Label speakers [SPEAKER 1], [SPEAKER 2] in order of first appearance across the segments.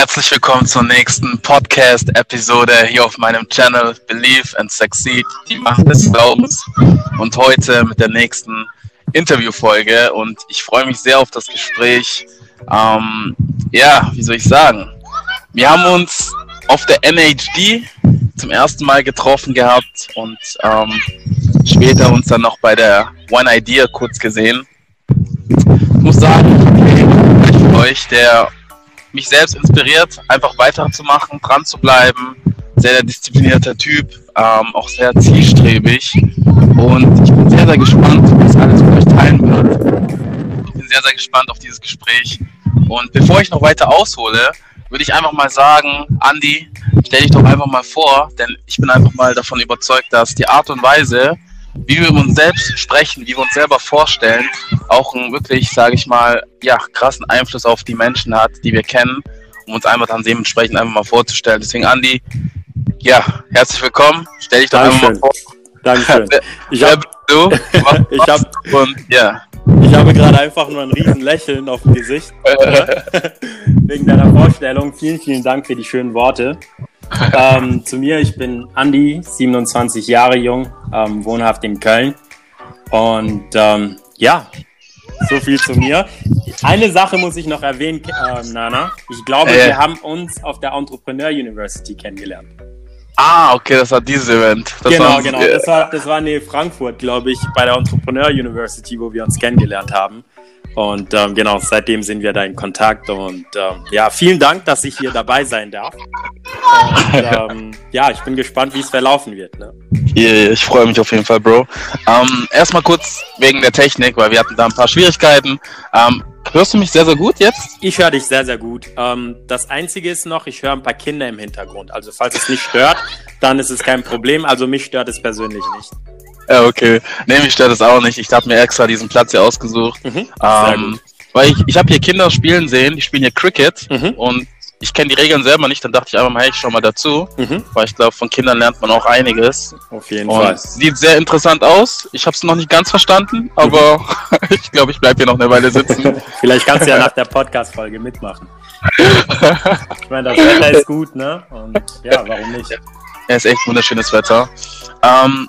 [SPEAKER 1] herzlich willkommen zur nächsten Podcast-Episode hier auf meinem Channel Believe and Succeed, die Macht des Glaubens. Und heute mit der nächsten Interviewfolge. Und ich freue mich sehr auf das Gespräch. Ähm, ja, wie soll ich sagen? Wir haben uns auf der NHD zum ersten Mal getroffen gehabt und ähm, später uns dann noch bei der One Idea kurz gesehen. Ich muss sagen, ich euch, der mich selbst inspiriert, einfach weiterzumachen, dran zu bleiben. Sehr, disziplinierter Typ, ähm, auch sehr zielstrebig. Und ich bin sehr, sehr gespannt, was alles mit euch teilen wird. Ich bin sehr, sehr gespannt auf dieses Gespräch. Und bevor ich noch weiter aushole, würde ich einfach mal sagen, Andi, stell dich doch einfach mal vor, denn ich bin einfach mal davon überzeugt, dass die Art und Weise, wie wir uns selbst sprechen, wie wir uns selber vorstellen, auch einen wirklich, sage ich mal, ja, krassen Einfluss auf die Menschen hat, die wir kennen, um uns einfach dann dementsprechend einfach mal vorzustellen. Deswegen, Andi, ja, herzlich willkommen. Stell dich doch Dankeschön. einfach mal vor.
[SPEAKER 2] Dankeschön. Ich hab, du? ich hab, und, ja. Ich habe gerade einfach nur ein riesen Lächeln auf dem Gesicht. Wegen deiner Vorstellung. Vielen, vielen Dank für die schönen Worte. ähm, zu mir, ich bin Andi, 27 Jahre jung, ähm, wohnhaft in Köln. Und ähm, ja, so viel zu mir. Eine Sache muss ich noch erwähnen, äh, Nana. Ich glaube, äh. wir haben uns auf der Entrepreneur University kennengelernt.
[SPEAKER 1] Ah, okay, das war dieses Event.
[SPEAKER 2] Das genau, war, genau. Das war, das war in Frankfurt, glaube ich, bei der Entrepreneur University, wo wir uns kennengelernt haben. Und ähm, genau, seitdem sind wir da in Kontakt. Und ähm, ja, vielen Dank, dass ich hier dabei sein darf. Und ähm, ja, ich bin gespannt, wie es verlaufen wird. Ne?
[SPEAKER 1] Yeah, ich freue mich auf jeden Fall, Bro. Ähm, erstmal kurz wegen der Technik, weil wir hatten da ein paar Schwierigkeiten. Ähm, hörst du mich sehr, sehr gut jetzt?
[SPEAKER 2] Ich höre dich sehr, sehr gut. Ähm, das Einzige ist noch, ich höre ein paar Kinder im Hintergrund. Also falls es nicht stört, dann ist es kein Problem. Also mich stört es persönlich nicht.
[SPEAKER 1] Ja, okay. Nee, mich stört es auch nicht. Ich habe mir extra diesen Platz hier ausgesucht. Mhm, ähm, weil ich, ich habe hier Kinder spielen sehen, die spielen hier Cricket mhm. und ich kenne die Regeln selber nicht, dann dachte ich einfach mal, hey, ich schau mal dazu, mhm. weil ich glaube, von Kindern lernt man auch einiges.
[SPEAKER 2] Auf jeden und Fall.
[SPEAKER 1] Sieht sehr interessant aus. Ich habe es noch nicht ganz verstanden, aber mhm. ich glaube, ich bleibe hier noch eine Weile sitzen.
[SPEAKER 2] Vielleicht kannst du ja nach der Podcast-Folge mitmachen. ich meine, das Wetter ist gut, ne? Und ja, warum nicht?
[SPEAKER 1] Ja, ist echt wunderschönes Wetter. Ähm,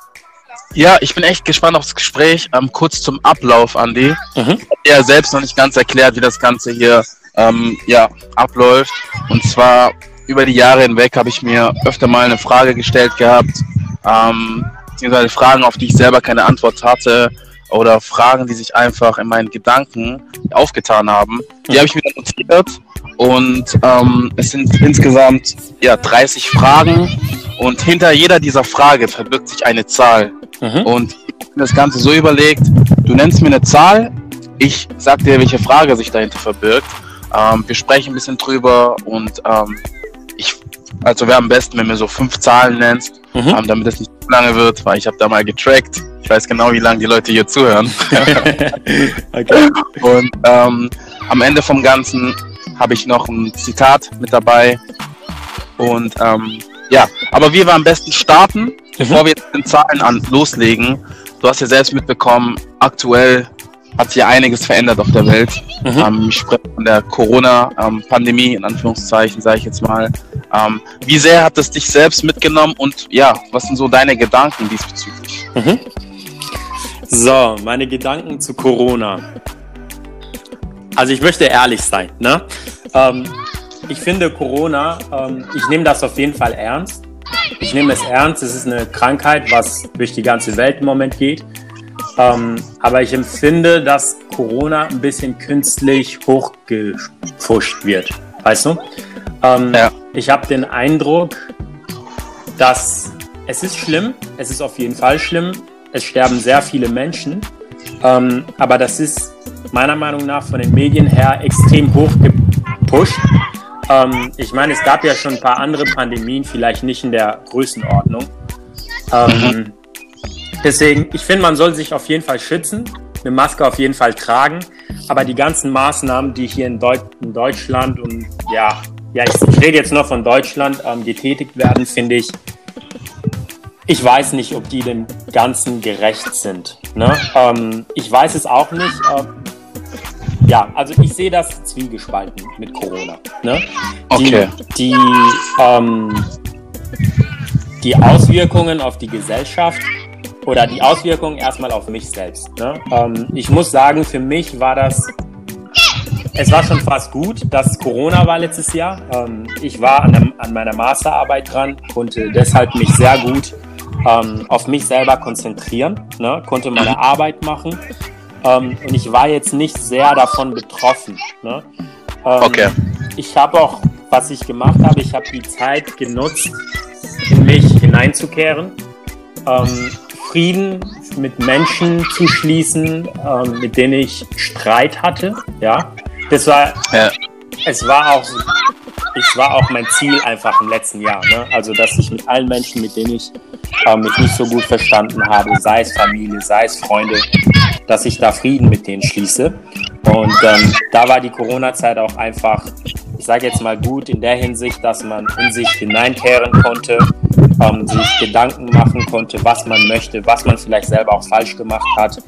[SPEAKER 1] ja, ich bin echt gespannt aufs Gespräch. Ähm, kurz zum Ablauf, Andi. Mhm. Ja selbst noch nicht ganz erklärt, wie das Ganze hier ähm, ja, abläuft. Und zwar über die Jahre hinweg habe ich mir öfter mal eine Frage gestellt gehabt, ähm, beziehungsweise Fragen, auf die ich selber keine Antwort hatte oder Fragen, die sich einfach in meinen Gedanken aufgetan haben. Die habe ich mir notiert und ähm, es sind insgesamt ja, 30 Fragen und hinter jeder dieser Frage verbirgt sich eine Zahl. Mhm. Und ich habe das Ganze so überlegt, du nennst mir eine Zahl, ich sag dir, welche Frage sich dahinter verbirgt. Ähm, wir sprechen ein bisschen drüber und ähm, ich, also wäre am besten, wenn du mir so fünf Zahlen nennst, mhm. ähm, damit es nicht zu lange wird, weil ich habe da mal getrackt. Ich weiß genau, wie lange die Leute hier zuhören. okay. Und ähm, am Ende vom Ganzen habe ich noch ein Zitat mit dabei. Und ähm, ja, aber wir am besten starten, mhm. bevor wir jetzt den Zahlen an loslegen. Du hast ja selbst mitbekommen, aktuell hat sich einiges verändert auf der Welt. Mhm. Ähm, ich spreche von der Corona-Pandemie, in Anführungszeichen, sage ich jetzt mal. Ähm, wie sehr hat es dich selbst mitgenommen und ja, was sind so deine Gedanken diesbezüglich? Mhm.
[SPEAKER 2] So, meine Gedanken zu Corona. Also ich möchte ehrlich sein. Ne? Ähm, ich finde Corona, ähm, ich nehme das auf jeden Fall ernst. Ich nehme es ernst. Es ist eine Krankheit, was durch die ganze Welt im Moment geht. Ähm, aber ich empfinde, dass Corona ein bisschen künstlich hochgepusht wird. Weißt du? Ähm, ja. Ich habe den Eindruck, dass es ist schlimm. Es ist auf jeden Fall schlimm. Es sterben sehr viele Menschen. Ähm, aber das ist meiner Meinung nach von den Medien her extrem hochgepusht. Ähm, ich meine, es gab ja schon ein paar andere Pandemien, vielleicht nicht in der Größenordnung. Ähm. Deswegen, ich finde, man soll sich auf jeden Fall schützen, eine Maske auf jeden Fall tragen, aber die ganzen Maßnahmen, die hier in, Deut in Deutschland und ja, ja, ich, ich, rede jetzt noch von Deutschland, ähm, getätigt werden, finde ich, ich weiß nicht, ob die dem Ganzen gerecht sind. Ne? Ähm, ich weiß es auch nicht. Äh, ja, also ich sehe das zwiegespalten mit Corona. Ne?
[SPEAKER 1] Die, okay.
[SPEAKER 2] Die, ähm, die Auswirkungen auf die Gesellschaft oder die Auswirkungen erstmal auf mich selbst. Ne? Ähm, ich muss sagen, für mich war das, es war schon fast gut, dass Corona war letztes Jahr. Ähm, ich war an, einem, an, meiner Masterarbeit dran, konnte deshalb mich sehr gut ähm, auf mich selber konzentrieren, ne? konnte meine Arbeit machen ähm, und ich war jetzt nicht sehr davon betroffen. Ne?
[SPEAKER 1] Ähm, okay.
[SPEAKER 2] Ich habe auch, was ich gemacht habe, ich habe die Zeit genutzt, in mich hineinzukehren. Ähm, Frieden mit Menschen zu schließen, ähm, mit denen ich Streit hatte. Ja, das war, ja. es war auch, es war auch mein Ziel einfach im letzten Jahr. Ne? Also, dass ich mit allen Menschen, mit denen ich äh, mich nicht so gut verstanden habe, sei es Familie, sei es Freunde, dass ich da Frieden mit denen schließe. Und ähm, da war die Corona-Zeit auch einfach, ich sage jetzt mal gut in der Hinsicht, dass man in sich hineinkehren konnte, ähm, sich Gedanken machen konnte, was man möchte, was man vielleicht selber auch falsch gemacht hat.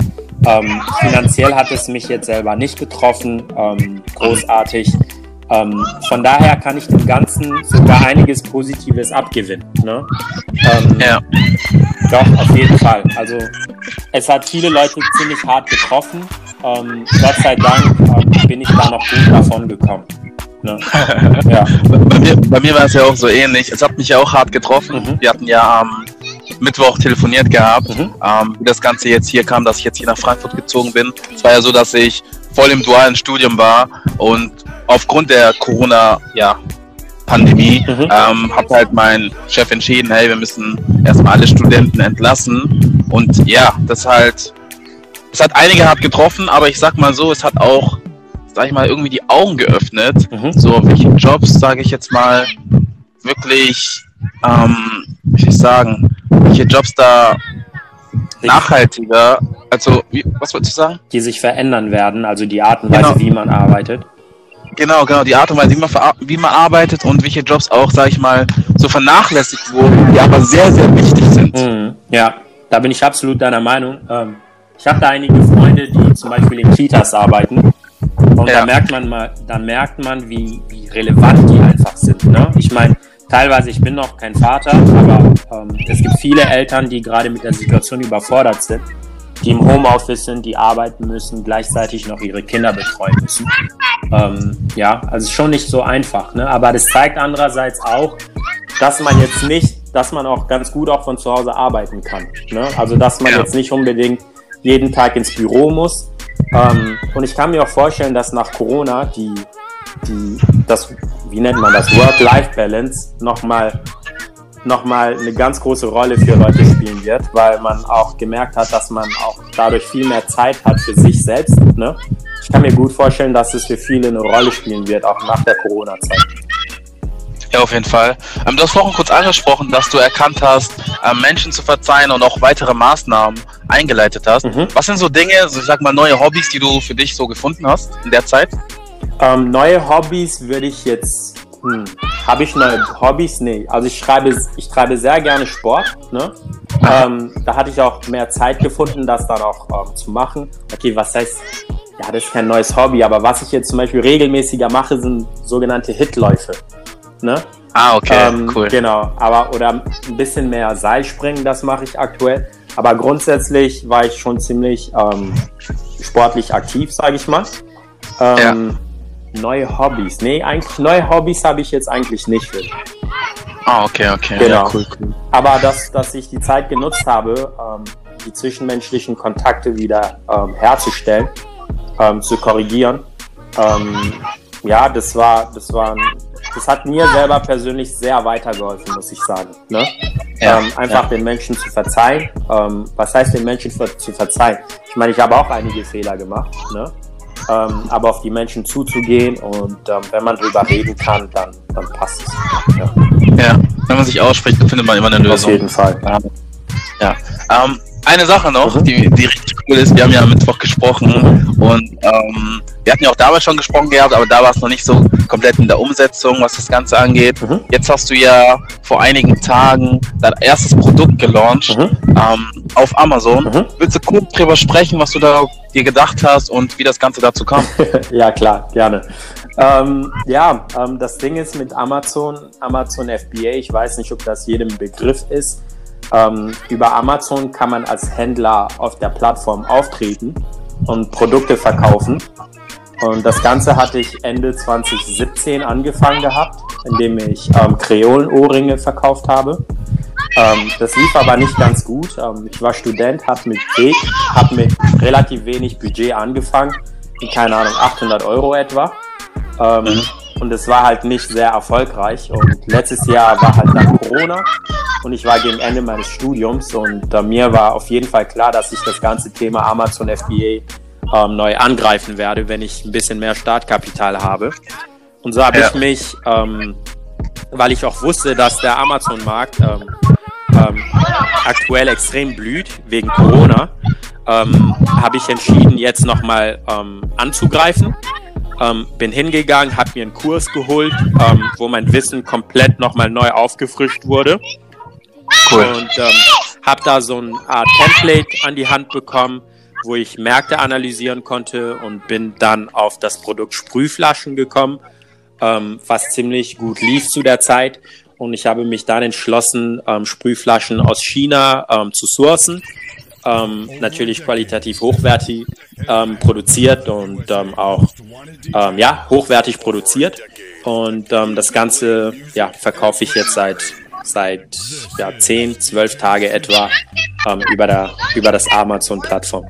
[SPEAKER 2] Ähm, finanziell hat es mich jetzt selber nicht getroffen, ähm, großartig. Ähm, von daher kann ich dem Ganzen sogar einiges Positives abgewinnen. Ne? Ähm, ja. Doch, auf jeden Fall. Also es hat viele Leute ziemlich hart getroffen. Ähm, Gott sei Dank bin ich da noch gut davon gekommen.
[SPEAKER 1] Ne? ja. bei, mir, bei mir war es ja auch so ähnlich. Es hat mich ja auch hart getroffen. Mhm. Wir hatten ja am Mittwoch telefoniert gehabt, mhm. ähm, wie das Ganze jetzt hier kam, dass ich jetzt hier nach Frankfurt gezogen bin. Es war ja so, dass ich voll im dualen Studium war und aufgrund der Corona, ja, Pandemie, mhm. ähm, hat halt mein Chef entschieden, hey, wir müssen erstmal alle Studenten entlassen. Und ja, das halt, es hat einige hart getroffen, aber ich sag mal so, es hat auch sag ich mal, irgendwie die Augen geöffnet. Mhm. So, welche Jobs, sage ich jetzt mal, wirklich, ähm, wie soll ich sagen, welche Jobs da nachhaltiger, also, wie, was wolltest du sagen?
[SPEAKER 2] Die sich verändern werden, also die Art und Weise, genau. wie man arbeitet.
[SPEAKER 1] Genau, genau, die Art und Weise, wie man, wie man arbeitet und welche Jobs auch, sag ich mal, so vernachlässigt wurden, die aber sehr, sehr wichtig sind.
[SPEAKER 2] Mhm. Ja, da bin ich absolut deiner Meinung. Ähm, ich habe da einige Freunde, die zum Beispiel in Kitas arbeiten und ja. da merkt man mal, da merkt man, wie, wie relevant die einfach sind. Ne? Ich meine, teilweise, ich bin noch kein Vater, aber ähm, es gibt viele Eltern, die gerade mit der Situation überfordert sind, die im Homeoffice sind, die arbeiten müssen, gleichzeitig noch ihre Kinder betreuen müssen. Ähm, ja, also schon nicht so einfach. Ne? Aber das zeigt andererseits auch, dass man jetzt nicht, dass man auch ganz gut auch von zu Hause arbeiten kann. Ne? Also dass man ja. jetzt nicht unbedingt jeden Tag ins Büro muss, ähm, und ich kann mir auch vorstellen, dass nach Corona die, die das, wie nennt man das, Work-Life-Balance nochmal noch mal eine ganz große Rolle für Leute spielen wird, weil man auch gemerkt hat, dass man auch dadurch viel mehr Zeit hat für sich selbst. Ne? Ich kann mir gut vorstellen, dass es für viele eine Rolle spielen wird, auch nach der Corona-Zeit.
[SPEAKER 1] Ja, auf jeden Fall. Ähm, du hast vorhin kurz angesprochen, dass du erkannt hast, ähm, Menschen zu verzeihen und auch weitere Maßnahmen eingeleitet hast. Mhm. Was sind so Dinge, so ich sag mal, neue Hobbys, die du für dich so gefunden hast in der Zeit?
[SPEAKER 2] Ähm, neue Hobbys würde ich jetzt. Hm, Habe ich neue Hobbys? Nee. Also ich schreibe, ich treibe sehr gerne Sport. Ne? Ähm, da hatte ich auch mehr Zeit gefunden, das dann auch ähm, zu machen. Okay, was heißt, ja, das ist kein neues Hobby, aber was ich jetzt zum Beispiel regelmäßiger mache, sind sogenannte Hitläufe. Ne?
[SPEAKER 1] Ah, okay, ähm, cool.
[SPEAKER 2] Genau, aber oder ein bisschen mehr Seilspringen, das mache ich aktuell. Aber grundsätzlich war ich schon ziemlich ähm, sportlich aktiv, sage ich mal. Ähm, ja. Neue Hobbys. Nee, eigentlich neue Hobbys habe ich jetzt eigentlich nicht. Für.
[SPEAKER 1] Ah, okay, okay.
[SPEAKER 2] Genau. Ja, cool, cool. Aber dass, dass ich die Zeit genutzt habe, ähm, die zwischenmenschlichen Kontakte wieder ähm, herzustellen, ähm, zu korrigieren. Ähm, ja, das war, das war das hat mir selber persönlich sehr weitergeholfen, muss ich sagen. Ne? Ja, ähm, einfach ja. den Menschen zu verzeihen. Ähm, was heißt den Menschen zu verzeihen? Ich meine, ich habe auch einige Fehler gemacht, ne? Ähm, aber auf die Menschen zuzugehen und ähm, wenn man drüber reden kann, dann, dann passt es.
[SPEAKER 1] Ja. ja. wenn man sich ausspricht, dann findet man immer eine Lösung.
[SPEAKER 2] Auf jeden Fall.
[SPEAKER 1] Ja. Ähm, eine Sache noch, die, die richtig cool ist, wir haben ja am Mittwoch gesprochen und ähm, wir hatten ja auch damals schon gesprochen gehabt, aber da war es noch nicht so komplett in der Umsetzung, was das Ganze angeht. Mhm. Jetzt hast du ja vor einigen Tagen dein erstes Produkt gelauncht. Mhm. Ähm, auf Amazon. Mhm. Willst du kurz drüber sprechen, was du da dir gedacht hast und wie das Ganze dazu kam?
[SPEAKER 2] ja, klar, gerne. Ähm, ja, ähm, das Ding ist mit Amazon, Amazon FBA, ich weiß nicht, ob das jedem Begriff ist. Ähm, über Amazon kann man als Händler auf der Plattform auftreten und Produkte verkaufen. Und das Ganze hatte ich Ende 2017 angefangen gehabt, indem ich ähm, Kreolenohrringe verkauft habe. Ähm, das lief aber nicht ganz gut. Ähm, ich war Student, habe mit habe mit relativ wenig Budget angefangen, keine Ahnung, 800 Euro etwa. Ähm, mhm. Und es war halt nicht sehr erfolgreich. Und letztes Jahr war halt dann Corona und ich war gegen Ende meines Studiums und äh, mir war auf jeden Fall klar, dass ich das ganze Thema Amazon FBA ähm, neu angreifen werde, wenn ich ein bisschen mehr Startkapital habe. Und so habe ja. ich mich, ähm, weil ich auch wusste, dass der Amazon-Markt ähm, ähm, aktuell extrem blüht wegen Corona, ähm, habe ich entschieden, jetzt nochmal ähm, anzugreifen. Ähm, bin hingegangen, habe mir einen Kurs geholt, ähm, wo mein Wissen komplett nochmal neu aufgefrischt wurde. Cool. Und ähm, habe da so eine Art Template an die Hand bekommen, wo ich Märkte analysieren konnte und bin dann auf das Produkt Sprühflaschen gekommen, ähm, was ziemlich gut lief zu der Zeit. Und ich habe mich dann entschlossen, ähm, Sprühflaschen aus China ähm, zu sourcen. Ähm, natürlich qualitativ hochwertig ähm, produziert und ähm, auch ähm, ja, hochwertig produziert. Und ähm, das Ganze ja, verkaufe ich jetzt seit seit ja, 10, 12 Tage etwa ähm, über, der, über das Amazon-Plattform.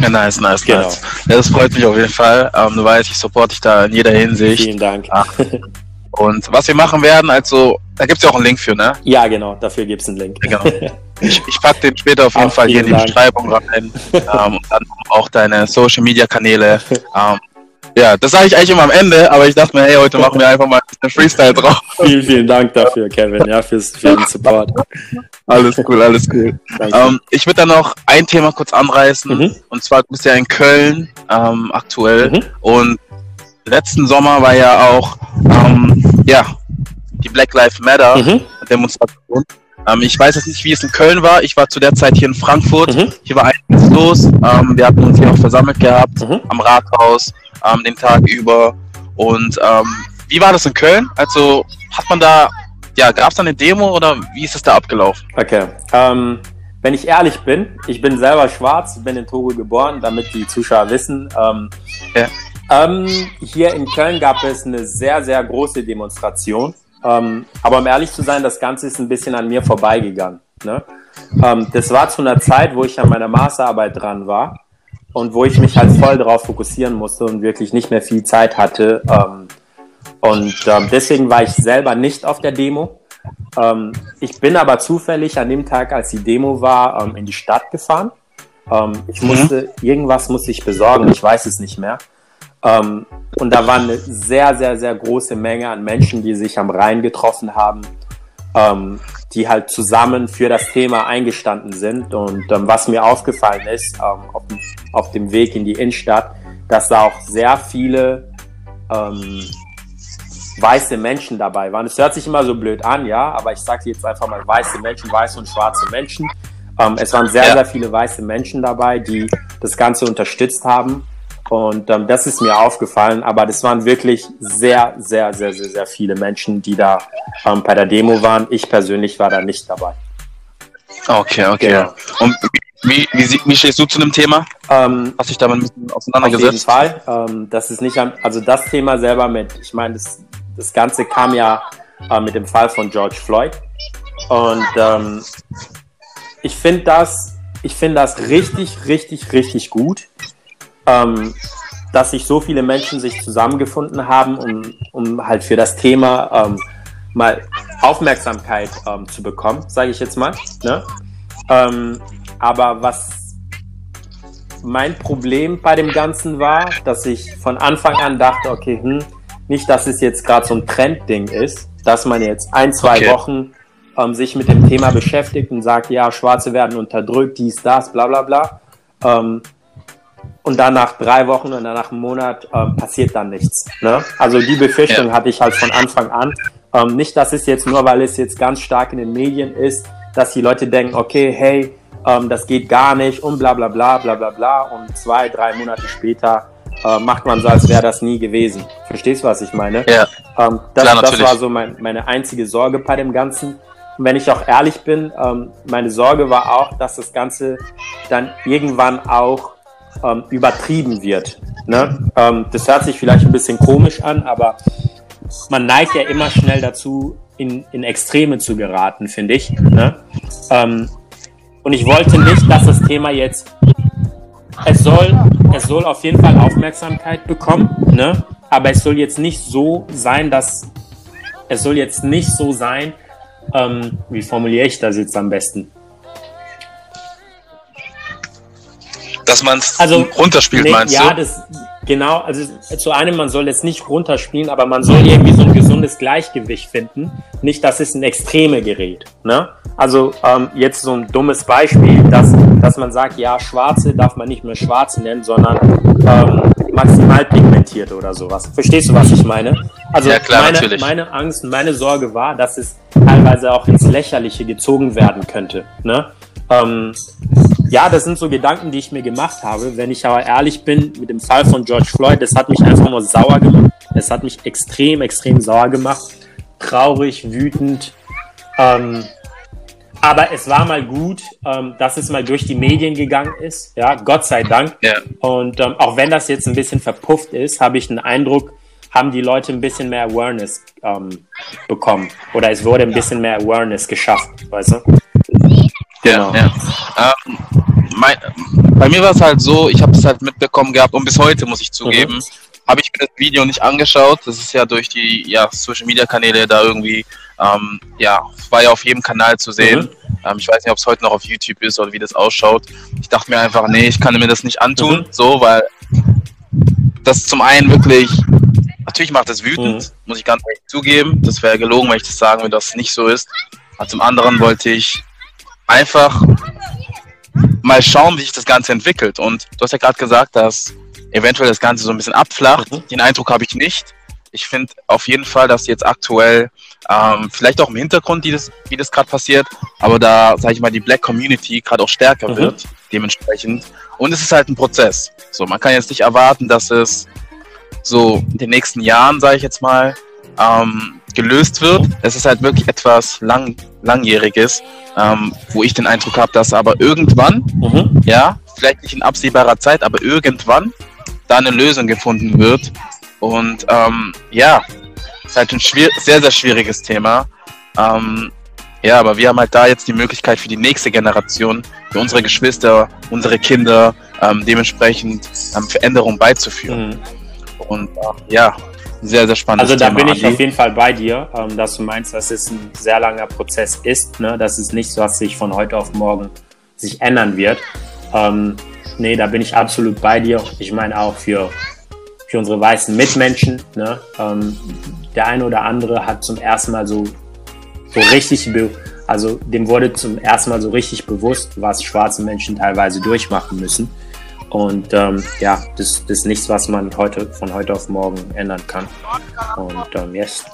[SPEAKER 1] Ja, nice, nice, genau. nice. Ja, das freut mich auf jeden Fall. Du weißt, ich supporte dich da in jeder Hinsicht.
[SPEAKER 2] Vielen Dank.
[SPEAKER 1] Und was wir machen werden, also, da gibt es ja auch einen Link für, ne?
[SPEAKER 2] Ja, genau, dafür gibt es einen Link.
[SPEAKER 1] Genau. Ich, ich packe den später auf jeden Ach, Fall hier in die Dank. Beschreibung rein. ähm, und dann auch deine Social Media Kanäle. Ähm, ja, das sage ich eigentlich immer am Ende, aber ich dachte mir, hey, heute machen wir einfach mal einen Freestyle drauf.
[SPEAKER 2] Vielen, vielen Dank dafür, Kevin, ja, fürs, für den Support.
[SPEAKER 1] Alles cool, alles cool. Ähm, ich würde dann noch ein Thema kurz anreißen. Mhm. Und zwar, du bist ja in Köln ähm, aktuell. Mhm. Und letzten Sommer war ja auch, ähm, ja, die Black Lives Matter mhm. Demonstration. Ähm, ich weiß jetzt nicht, wie es in Köln war. Ich war zu der Zeit hier in Frankfurt. Mhm. Hier war einiges los. Ähm, wir hatten uns hier auch versammelt gehabt mhm. am Rathaus ähm, den Tag über. Und ähm, wie war das in Köln? Also hat man da, ja, gab es da eine Demo oder wie ist es da abgelaufen?
[SPEAKER 2] Okay. Ähm, wenn ich ehrlich bin, ich bin selber schwarz, bin in Togo geboren, damit die Zuschauer wissen. Ja. Ähm, hier in Köln gab es eine sehr, sehr große Demonstration. Ähm, aber um ehrlich zu sein, das Ganze ist ein bisschen an mir vorbeigegangen. Ne? Ähm, das war zu einer Zeit, wo ich an meiner Masterarbeit dran war und wo ich mich halt voll darauf fokussieren musste und wirklich nicht mehr viel Zeit hatte. Ähm, und ähm, deswegen war ich selber nicht auf der Demo. Ähm, ich bin aber zufällig an dem Tag, als die Demo war, in die Stadt gefahren. Ich mhm. musste, mhm. irgendwas musste ich besorgen, ich weiß es nicht mehr. Ähm, und da war eine sehr, sehr, sehr große Menge an Menschen, die sich am Rhein getroffen haben, ähm, die halt zusammen für das Thema eingestanden sind. Und ähm, was mir aufgefallen ist, ähm, auf, auf, dem Weg in die Innenstadt, dass da auch sehr viele ähm, weiße Menschen dabei waren. Es hört sich immer so blöd an, ja, aber ich sage jetzt einfach mal weiße Menschen, weiße und schwarze Menschen. Ähm, es waren sehr, sehr viele weiße Menschen dabei, die das Ganze unterstützt haben. Und ähm, das ist mir aufgefallen, aber das waren wirklich sehr, sehr, sehr, sehr, sehr viele Menschen, die da ähm, bei der Demo waren. Ich persönlich war da nicht dabei.
[SPEAKER 1] Okay, okay. Genau. Und wie, wie, wie stehst du zu dem Thema? Ähm, Hast dich damit ein bisschen auseinandergesetzt?
[SPEAKER 2] Auf jeden Fall. Ähm, das ist nicht, also das Thema selber mit, ich meine, das, das Ganze kam ja äh, mit dem Fall von George Floyd. Und ähm, ich finde das, ich finde das richtig, richtig, richtig gut, ähm, dass sich so viele Menschen sich zusammengefunden haben, um, um halt für das Thema ähm, mal Aufmerksamkeit ähm, zu bekommen, sage ich jetzt mal. Ne? Ähm, aber was mein Problem bei dem Ganzen war, dass ich von Anfang an dachte, okay, hm, nicht, dass es jetzt gerade so ein Trendding ist, dass man jetzt ein, zwei okay. Wochen ähm, sich mit dem Thema beschäftigt und sagt, ja, Schwarze werden unterdrückt, dies, das, bla bla bla. Und dann nach drei Wochen und dann nach einem Monat ähm, passiert dann nichts. Ne? Also die Befürchtung ja. hatte ich halt von Anfang an. Ähm, nicht, dass es jetzt nur, weil es jetzt ganz stark in den Medien ist, dass die Leute denken, okay, hey, ähm, das geht gar nicht und bla bla bla bla bla bla. Und zwei, drei Monate später äh, macht man so, als wäre das nie gewesen. Verstehst du, was ich meine?
[SPEAKER 1] Ja.
[SPEAKER 2] Ähm, das, Klar, das war so mein, meine einzige Sorge bei dem Ganzen. Und wenn ich auch ehrlich bin, ähm, meine Sorge war auch, dass das Ganze dann irgendwann auch ähm, übertrieben wird. Ne? Ähm, das hört sich vielleicht ein bisschen komisch an, aber man neigt ja immer schnell dazu, in, in Extreme zu geraten, finde ich. Ne? Ähm, und ich wollte nicht, dass das Thema jetzt, es soll, es soll auf jeden Fall Aufmerksamkeit bekommen, ne? aber es soll jetzt nicht so sein, dass, es soll jetzt nicht so sein, ähm, wie formuliere ich das jetzt am besten?
[SPEAKER 1] Dass man es also, runterspielt, nee, meinst
[SPEAKER 2] ja, du? Ja, das, genau. Also zu einem, man soll es nicht runterspielen, aber man soll irgendwie so ein gesundes Gleichgewicht finden. Nicht, dass es in Extreme gerät. Ne? Also ähm, jetzt so ein dummes Beispiel, dass, dass man sagt, ja, Schwarze darf man nicht mehr Schwarze nennen, sondern ähm, maximal pigmentiert oder sowas. Verstehst du, was ich meine? Also
[SPEAKER 1] ja, klar,
[SPEAKER 2] meine,
[SPEAKER 1] natürlich.
[SPEAKER 2] meine Angst meine Sorge war, dass es teilweise auch ins Lächerliche gezogen werden könnte. Ne? Ähm, ja, das sind so Gedanken, die ich mir gemacht habe. Wenn ich aber ehrlich bin, mit dem Fall von George Floyd, das hat mich einfach nur sauer gemacht. Es hat mich extrem, extrem sauer gemacht. Traurig, wütend. Ähm, aber es war mal gut, ähm, dass es mal durch die Medien gegangen ist. Ja, Gott sei Dank.
[SPEAKER 1] Ja.
[SPEAKER 2] Und ähm, auch wenn das jetzt ein bisschen verpufft ist, habe ich den Eindruck, haben die Leute ein bisschen mehr Awareness ähm, bekommen. Oder es wurde ein bisschen mehr Awareness geschafft, weißt du?
[SPEAKER 1] Genau. Ja, ja. Ähm, mein, bei mir war es halt so, ich habe es halt mitbekommen gehabt und bis heute muss ich zugeben, mhm. habe ich mir das Video nicht angeschaut. Das ist ja durch die ja, Social Media Kanäle da irgendwie, ähm, ja, war ja auf jedem Kanal zu sehen. Mhm. Ähm, ich weiß nicht, ob es heute noch auf YouTube ist oder wie das ausschaut. Ich dachte mir einfach, nee, ich kann mir das nicht antun, mhm. so, weil das zum einen wirklich, natürlich macht es wütend, mhm. muss ich ganz ehrlich zugeben. Das wäre gelogen, wenn ich das sagen würde, dass es nicht so ist. Aber zum anderen wollte ich einfach mal schauen, wie sich das Ganze entwickelt. Und du hast ja gerade gesagt, dass eventuell das Ganze so ein bisschen abflacht. Mhm. Den Eindruck habe ich nicht. Ich finde auf jeden Fall, dass jetzt aktuell, ähm, vielleicht auch im Hintergrund, wie das, wie das gerade passiert, aber da, sage ich mal, die Black Community gerade auch stärker mhm. wird, dementsprechend. Und es ist halt ein Prozess. So, man kann jetzt nicht erwarten, dass es so in den nächsten Jahren, sage ich jetzt mal, ähm, gelöst wird. Es ist halt wirklich etwas lang, langjähriges, ähm, wo ich den Eindruck habe, dass aber irgendwann, mhm. ja, vielleicht nicht in absehbarer Zeit, aber irgendwann da eine Lösung gefunden wird. Und ähm, ja, ist halt ein schwer, sehr, sehr schwieriges Thema. Ähm, ja, aber wir haben halt da jetzt die Möglichkeit für die nächste Generation, für unsere Geschwister, unsere Kinder, ähm, dementsprechend ähm, Veränderungen beizuführen. Mhm. Und äh, ja, sehr, sehr spannend.
[SPEAKER 2] Also da Thema, bin ich Andi. auf jeden Fall bei dir, ähm, dass du meinst, dass es ein sehr langer Prozess ist, ne? dass es nicht so, was sich von heute auf morgen sich ändern wird. Ähm, nee, da bin ich absolut bei dir. Ich meine auch für, für unsere weißen Mitmenschen. Ne? Ähm, der eine oder andere hat zum ersten Mal so, so richtig, also dem wurde zum ersten Mal so richtig bewusst, was schwarze Menschen teilweise durchmachen müssen. Und ähm, ja, das, das ist nichts, was man heute von heute auf morgen ändern kann. Und ähm, yes.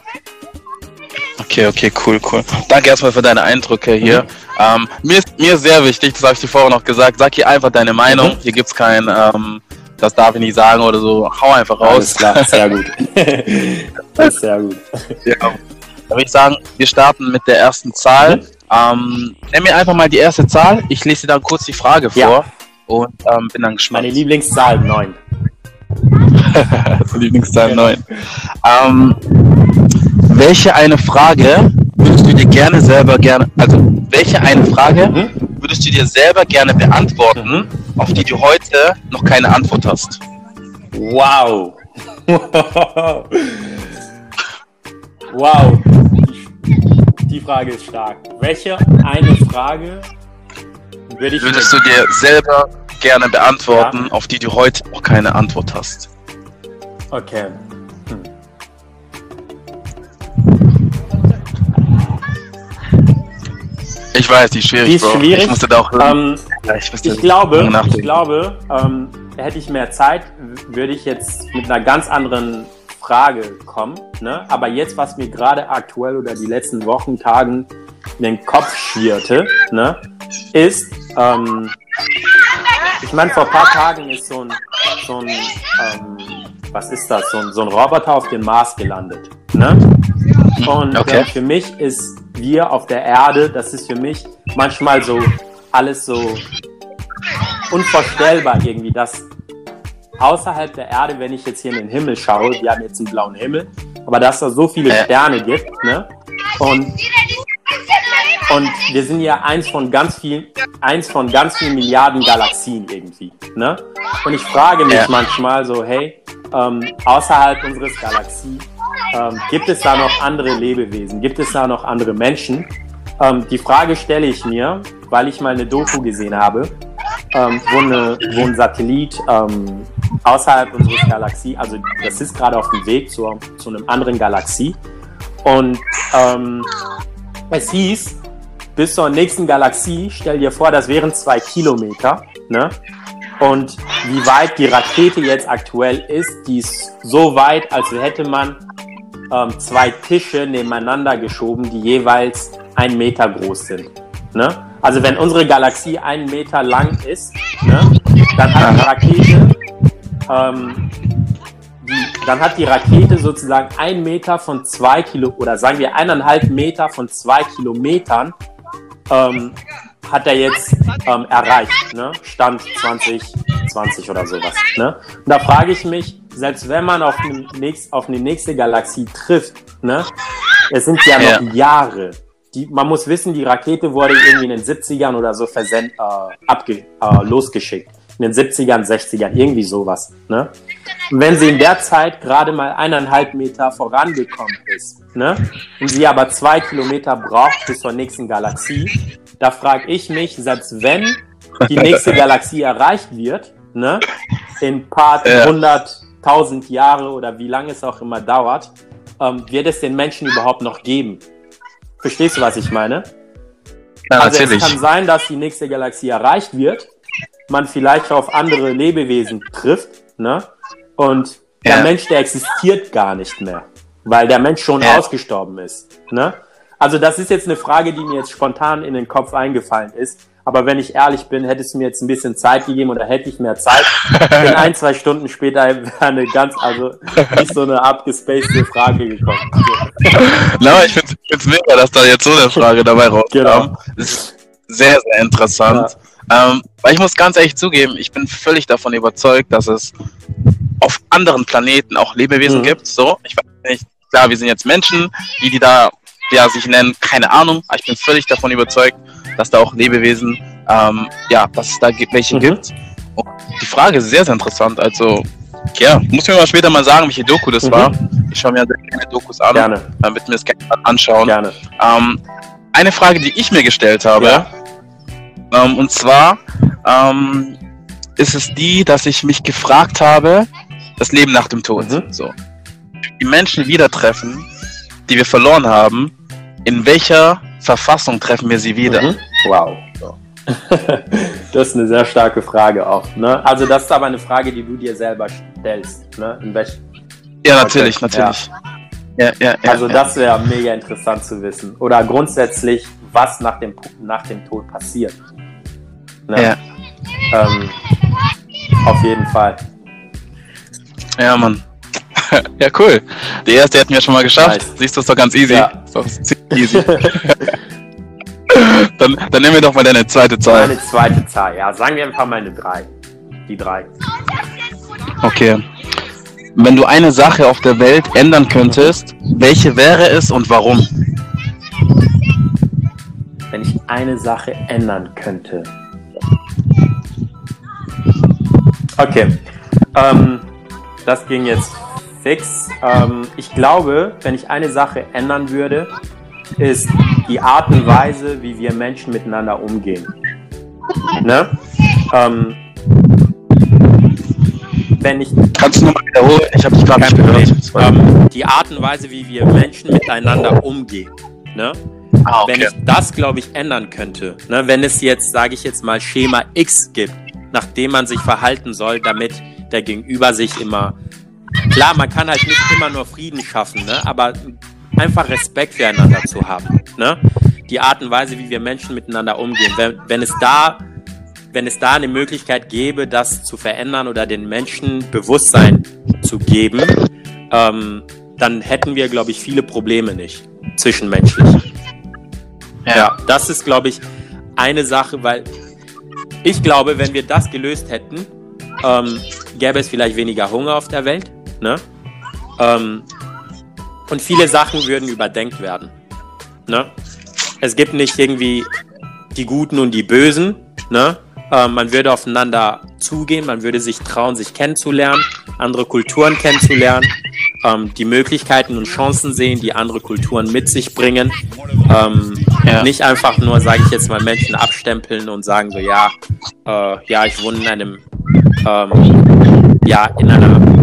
[SPEAKER 1] Okay, okay, cool, cool. Danke erstmal für deine Eindrücke hier. Mhm. Ähm, mir, ist, mir ist sehr wichtig, das habe ich dir vorher noch gesagt, sag hier einfach deine Meinung. Mhm. Hier gibt es kein, ähm, das darf ich nicht sagen oder so. Hau einfach raus. Alles
[SPEAKER 2] klar, sehr gut. das ist sehr gut.
[SPEAKER 1] Ja. Dann würde ich sagen, wir starten mit der ersten Zahl. Mhm. Ähm, nenn mir einfach mal die erste Zahl. Ich lese dir dann kurz die Frage vor. Und ähm, bin dann gespannt.
[SPEAKER 2] Meine Lieblingszahl 9.
[SPEAKER 1] Lieblingszahl 9. Ähm, welche eine Frage würdest du dir gerne selber gerne, also welche eine Frage mhm. würdest du dir selber gerne beantworten, auf die du heute noch keine Antwort hast?
[SPEAKER 2] Wow. wow. Die Frage ist stark. Welche eine Frage würde
[SPEAKER 1] würdest du dir selber gerne beantworten, ja. auf die du heute noch keine Antwort hast?
[SPEAKER 2] Okay. Hm.
[SPEAKER 1] Ich weiß, die ist schwierig.
[SPEAKER 2] Die ist schwierig. Ich
[SPEAKER 1] musste da auch.
[SPEAKER 2] Ähm, ich, ich glaube, ich glaube, ähm, hätte ich mehr Zeit, würde ich jetzt mit einer ganz anderen Frage kommen. Ne? Aber jetzt, was mir gerade aktuell oder die letzten Wochen, Tagen in den Kopf schwirrte, ne, ist, ähm, ich meine, vor ein paar Tagen ist so ein, so ein ähm, was ist das, so ein, so ein Roboter auf dem Mars gelandet. Ne? Und okay. äh, für mich ist wir auf der Erde, das ist für mich manchmal so alles so unvorstellbar irgendwie, dass außerhalb der Erde, wenn ich jetzt hier in den Himmel schaue, wir haben jetzt einen blauen Himmel, aber dass da so viele Sterne gibt, ne? Und, und wir sind ja eins von ganz vielen, eins von ganz vielen Milliarden Galaxien irgendwie, ne? Und ich frage mich ja. manchmal so, hey, ähm, außerhalb unseres Galaxie, ähm, gibt es da noch andere Lebewesen? Gibt es da noch andere Menschen? Ähm, die Frage stelle ich mir, weil ich mal eine Doku gesehen habe, ähm, wo, eine, wo, ein Satellit ähm, außerhalb unseres Galaxie, also das ist gerade auf dem Weg zu, zu einem anderen Galaxie. Und ähm, es hieß, bis zur nächsten Galaxie, stell dir vor, das wären zwei Kilometer. Ne? Und wie weit die Rakete jetzt aktuell ist, die ist so weit, als hätte man ähm, zwei Tische nebeneinander geschoben, die jeweils ein Meter groß sind. Ne? Also wenn unsere Galaxie einen Meter lang ist, ne, dann hat die Rakete, ähm, die, dann hat die Rakete sozusagen ein Meter von zwei Kilo oder sagen wir eineinhalb Meter von zwei Kilometern ähm, hat er jetzt ähm, erreicht, ne? Stand 2020 oder sowas. Ne? Und da frage ich mich, selbst wenn man auf, eine nächste, auf eine nächste Galaxie trifft, ne? es sind ja noch ja. Jahre. Die, man muss wissen, die Rakete wurde irgendwie in den 70ern oder so versend, äh, abge, äh, losgeschickt. In den 70ern, 60ern, irgendwie sowas. Ne? Und wenn sie in der Zeit gerade mal eineinhalb Meter vorangekommen ist, ne? und sie aber zwei Kilometer braucht bis zur nächsten Galaxie, da frage ich mich, selbst wenn die nächste Galaxie erreicht wird, ne, in ein paar ja. hunderttausend Jahre oder wie lange es auch immer dauert, ähm, wird es den Menschen überhaupt noch geben? Verstehst du, was ich meine? Ja, also natürlich. es kann sein, dass die nächste Galaxie erreicht wird, man vielleicht auf andere Lebewesen trifft, ne? Und der ja. Mensch, der existiert gar nicht mehr, weil der Mensch schon ja. ausgestorben ist, ne? Also das ist jetzt eine Frage, die mir jetzt spontan in den Kopf eingefallen ist. Aber wenn ich ehrlich bin, hättest du mir jetzt ein bisschen Zeit gegeben oder hätte ich mehr Zeit. In ein, zwei Stunden später wäre eine ganz, also nicht so eine abgespacede Frage gekommen.
[SPEAKER 1] Na, ich finde es mega, dass da jetzt so eine Frage dabei rauskam. Genau. Das ist sehr, sehr interessant. Ja. Ähm, weil ich muss ganz ehrlich zugeben, ich bin völlig davon überzeugt, dass es auf anderen Planeten auch Lebewesen mhm. gibt. So, ich weiß nicht, klar, wir sind jetzt Menschen, die, die da ja, sich nennen, keine Ahnung, aber ich bin völlig davon überzeugt, dass da auch Lebewesen, ähm, ja, dass es da welche mhm. gibt. Und die Frage ist sehr, sehr interessant. Also, ja, muss mir mal später mal sagen, welche Doku das mhm. war. Ich schaue mir sehr gerne Dokus an, gerne. damit mir das gerne anschauen. Gerne. Ähm, eine Frage, die ich mir gestellt habe, ja. Ähm, und zwar ähm, ist es die, dass ich mich gefragt habe, das Leben nach dem Tod. Mhm. So. Die Menschen wieder treffen, die wir verloren haben, in welcher Verfassung treffen wir sie wieder? Mhm.
[SPEAKER 2] Wow. das ist eine sehr starke Frage auch. Ne? Also das ist aber eine Frage, die du dir selber stellst. Ne? In welch
[SPEAKER 1] ja, natürlich, okay. natürlich.
[SPEAKER 2] Ja. Ja, ja, also das wäre mega interessant zu wissen. Oder grundsätzlich, was nach dem, nach dem Tod passiert. Ne? Ja. Ähm, auf jeden Fall.
[SPEAKER 1] Ja, Mann. ja, cool. Die erste hätten wir schon mal geschafft. Nice. Siehst du, ist doch ganz easy. Ja. Ist doch easy. dann, dann nehmen wir doch mal deine zweite Zahl.
[SPEAKER 2] Meine zweite Zahl, ja. Sagen wir einfach mal eine 3. Die 3.
[SPEAKER 1] Okay. Wenn du eine Sache auf der Welt ändern könntest, welche wäre es und warum?
[SPEAKER 2] Wenn ich eine Sache ändern könnte. Okay. Ähm, das ging jetzt fix. Ähm, ich glaube, wenn ich eine Sache ändern würde, ist die Art und Weise, wie wir Menschen miteinander umgehen. Ne? Ähm, wenn ich.
[SPEAKER 1] Kannst du nochmal wiederholen? Ich habe dich gerade nicht gehört.
[SPEAKER 2] Ähm, die Art und Weise, wie wir Menschen miteinander umgehen. Ne? Ah, okay. Wenn ich das, glaube ich, ändern könnte, ne? wenn es jetzt, sage ich jetzt mal, Schema X gibt, nach dem man sich verhalten soll, damit der Gegenüber sich immer klar, man kann halt nicht immer nur Frieden schaffen, ne? aber einfach Respekt füreinander zu haben. Ne? Die Art und Weise, wie wir Menschen miteinander umgehen. Wenn, wenn es da wenn es da eine Möglichkeit gäbe, das zu verändern oder den Menschen Bewusstsein zu geben, ähm, dann hätten wir, glaube ich, viele Probleme nicht zwischenmenschlich. Ja, das ist, glaube ich, eine Sache, weil ich glaube, wenn wir das gelöst hätten, ähm, gäbe es vielleicht weniger Hunger auf der Welt. Ne? Ähm, und viele Sachen würden überdenkt werden. Ne? Es gibt nicht irgendwie die Guten und die Bösen. Ne? Ähm, man würde aufeinander zugehen, man würde sich trauen, sich kennenzulernen, andere Kulturen kennenzulernen, ähm, die Möglichkeiten und Chancen sehen, die andere Kulturen mit sich bringen. Ähm, ja. Nicht einfach nur, sage ich jetzt mal, Menschen abstempeln und sagen so, ja, äh, ja, ich wohne in einem, ähm, ja, in einer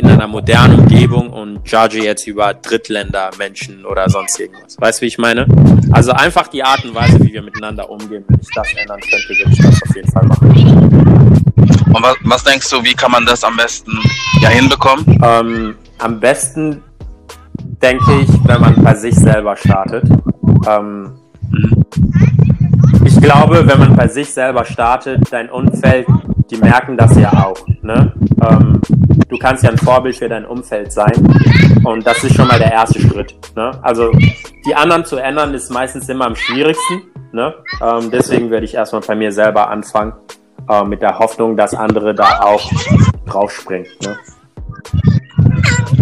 [SPEAKER 2] in einer modernen Umgebung und judge jetzt über Drittländer, Menschen oder sonst irgendwas. Weißt du, wie ich meine? Also einfach die Art und Weise, wie wir miteinander umgehen, wenn ich das ändern könnte, würde ich das auf jeden Fall machen.
[SPEAKER 1] Und was, was denkst du, wie kann man das am besten ja hinbekommen?
[SPEAKER 2] Ähm, am besten denke ich, wenn man bei sich selber startet. Ähm, ich glaube, wenn man bei sich selber startet, dein Umfeld, die merken das ja auch. Ne? Ähm, du kannst ja ein Vorbild für dein Umfeld sein und das ist schon mal der erste Schritt. Ne? Also die anderen zu ändern ist meistens immer am schwierigsten. Ne? Ähm, deswegen würde ich erstmal bei mir selber anfangen, äh, mit der Hoffnung, dass andere da auch draufspringen. Ne?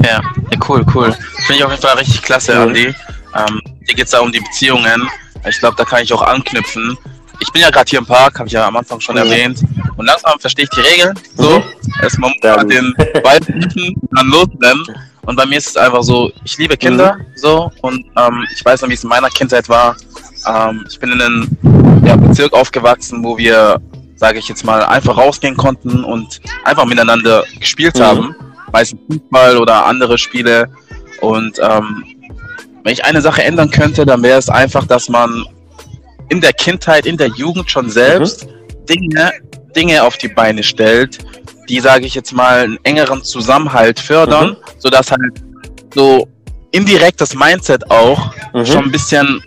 [SPEAKER 1] Ja, cool, cool. Finde ich auf jeden Fall richtig klasse, mhm. Andi. Ähm, hier geht es da um die Beziehungen. Ich glaube, da kann ich auch anknüpfen. Ich bin ja gerade hier im Park, habe ich ja am Anfang schon mhm. erwähnt. Und langsam verstehe ich die Regeln. So, mhm. erstmal den Ball dann losrennen. Und bei mir ist es einfach so, ich liebe Kinder, mhm. so. Und ähm, ich weiß noch, wie es in meiner Kindheit war. Ähm, ich bin in einem ja, Bezirk aufgewachsen, wo wir, sage ich jetzt mal, einfach rausgehen konnten und einfach miteinander gespielt mhm. haben meistens Fußball oder andere Spiele. Und ähm, wenn ich eine Sache ändern könnte, dann wäre es einfach, dass man in der Kindheit, in der Jugend schon selbst mhm. Dinge, Dinge auf die Beine stellt, die, sage ich jetzt mal, einen engeren Zusammenhalt fördern, mhm. sodass halt so indirekt das Mindset auch mhm. schon ein bisschen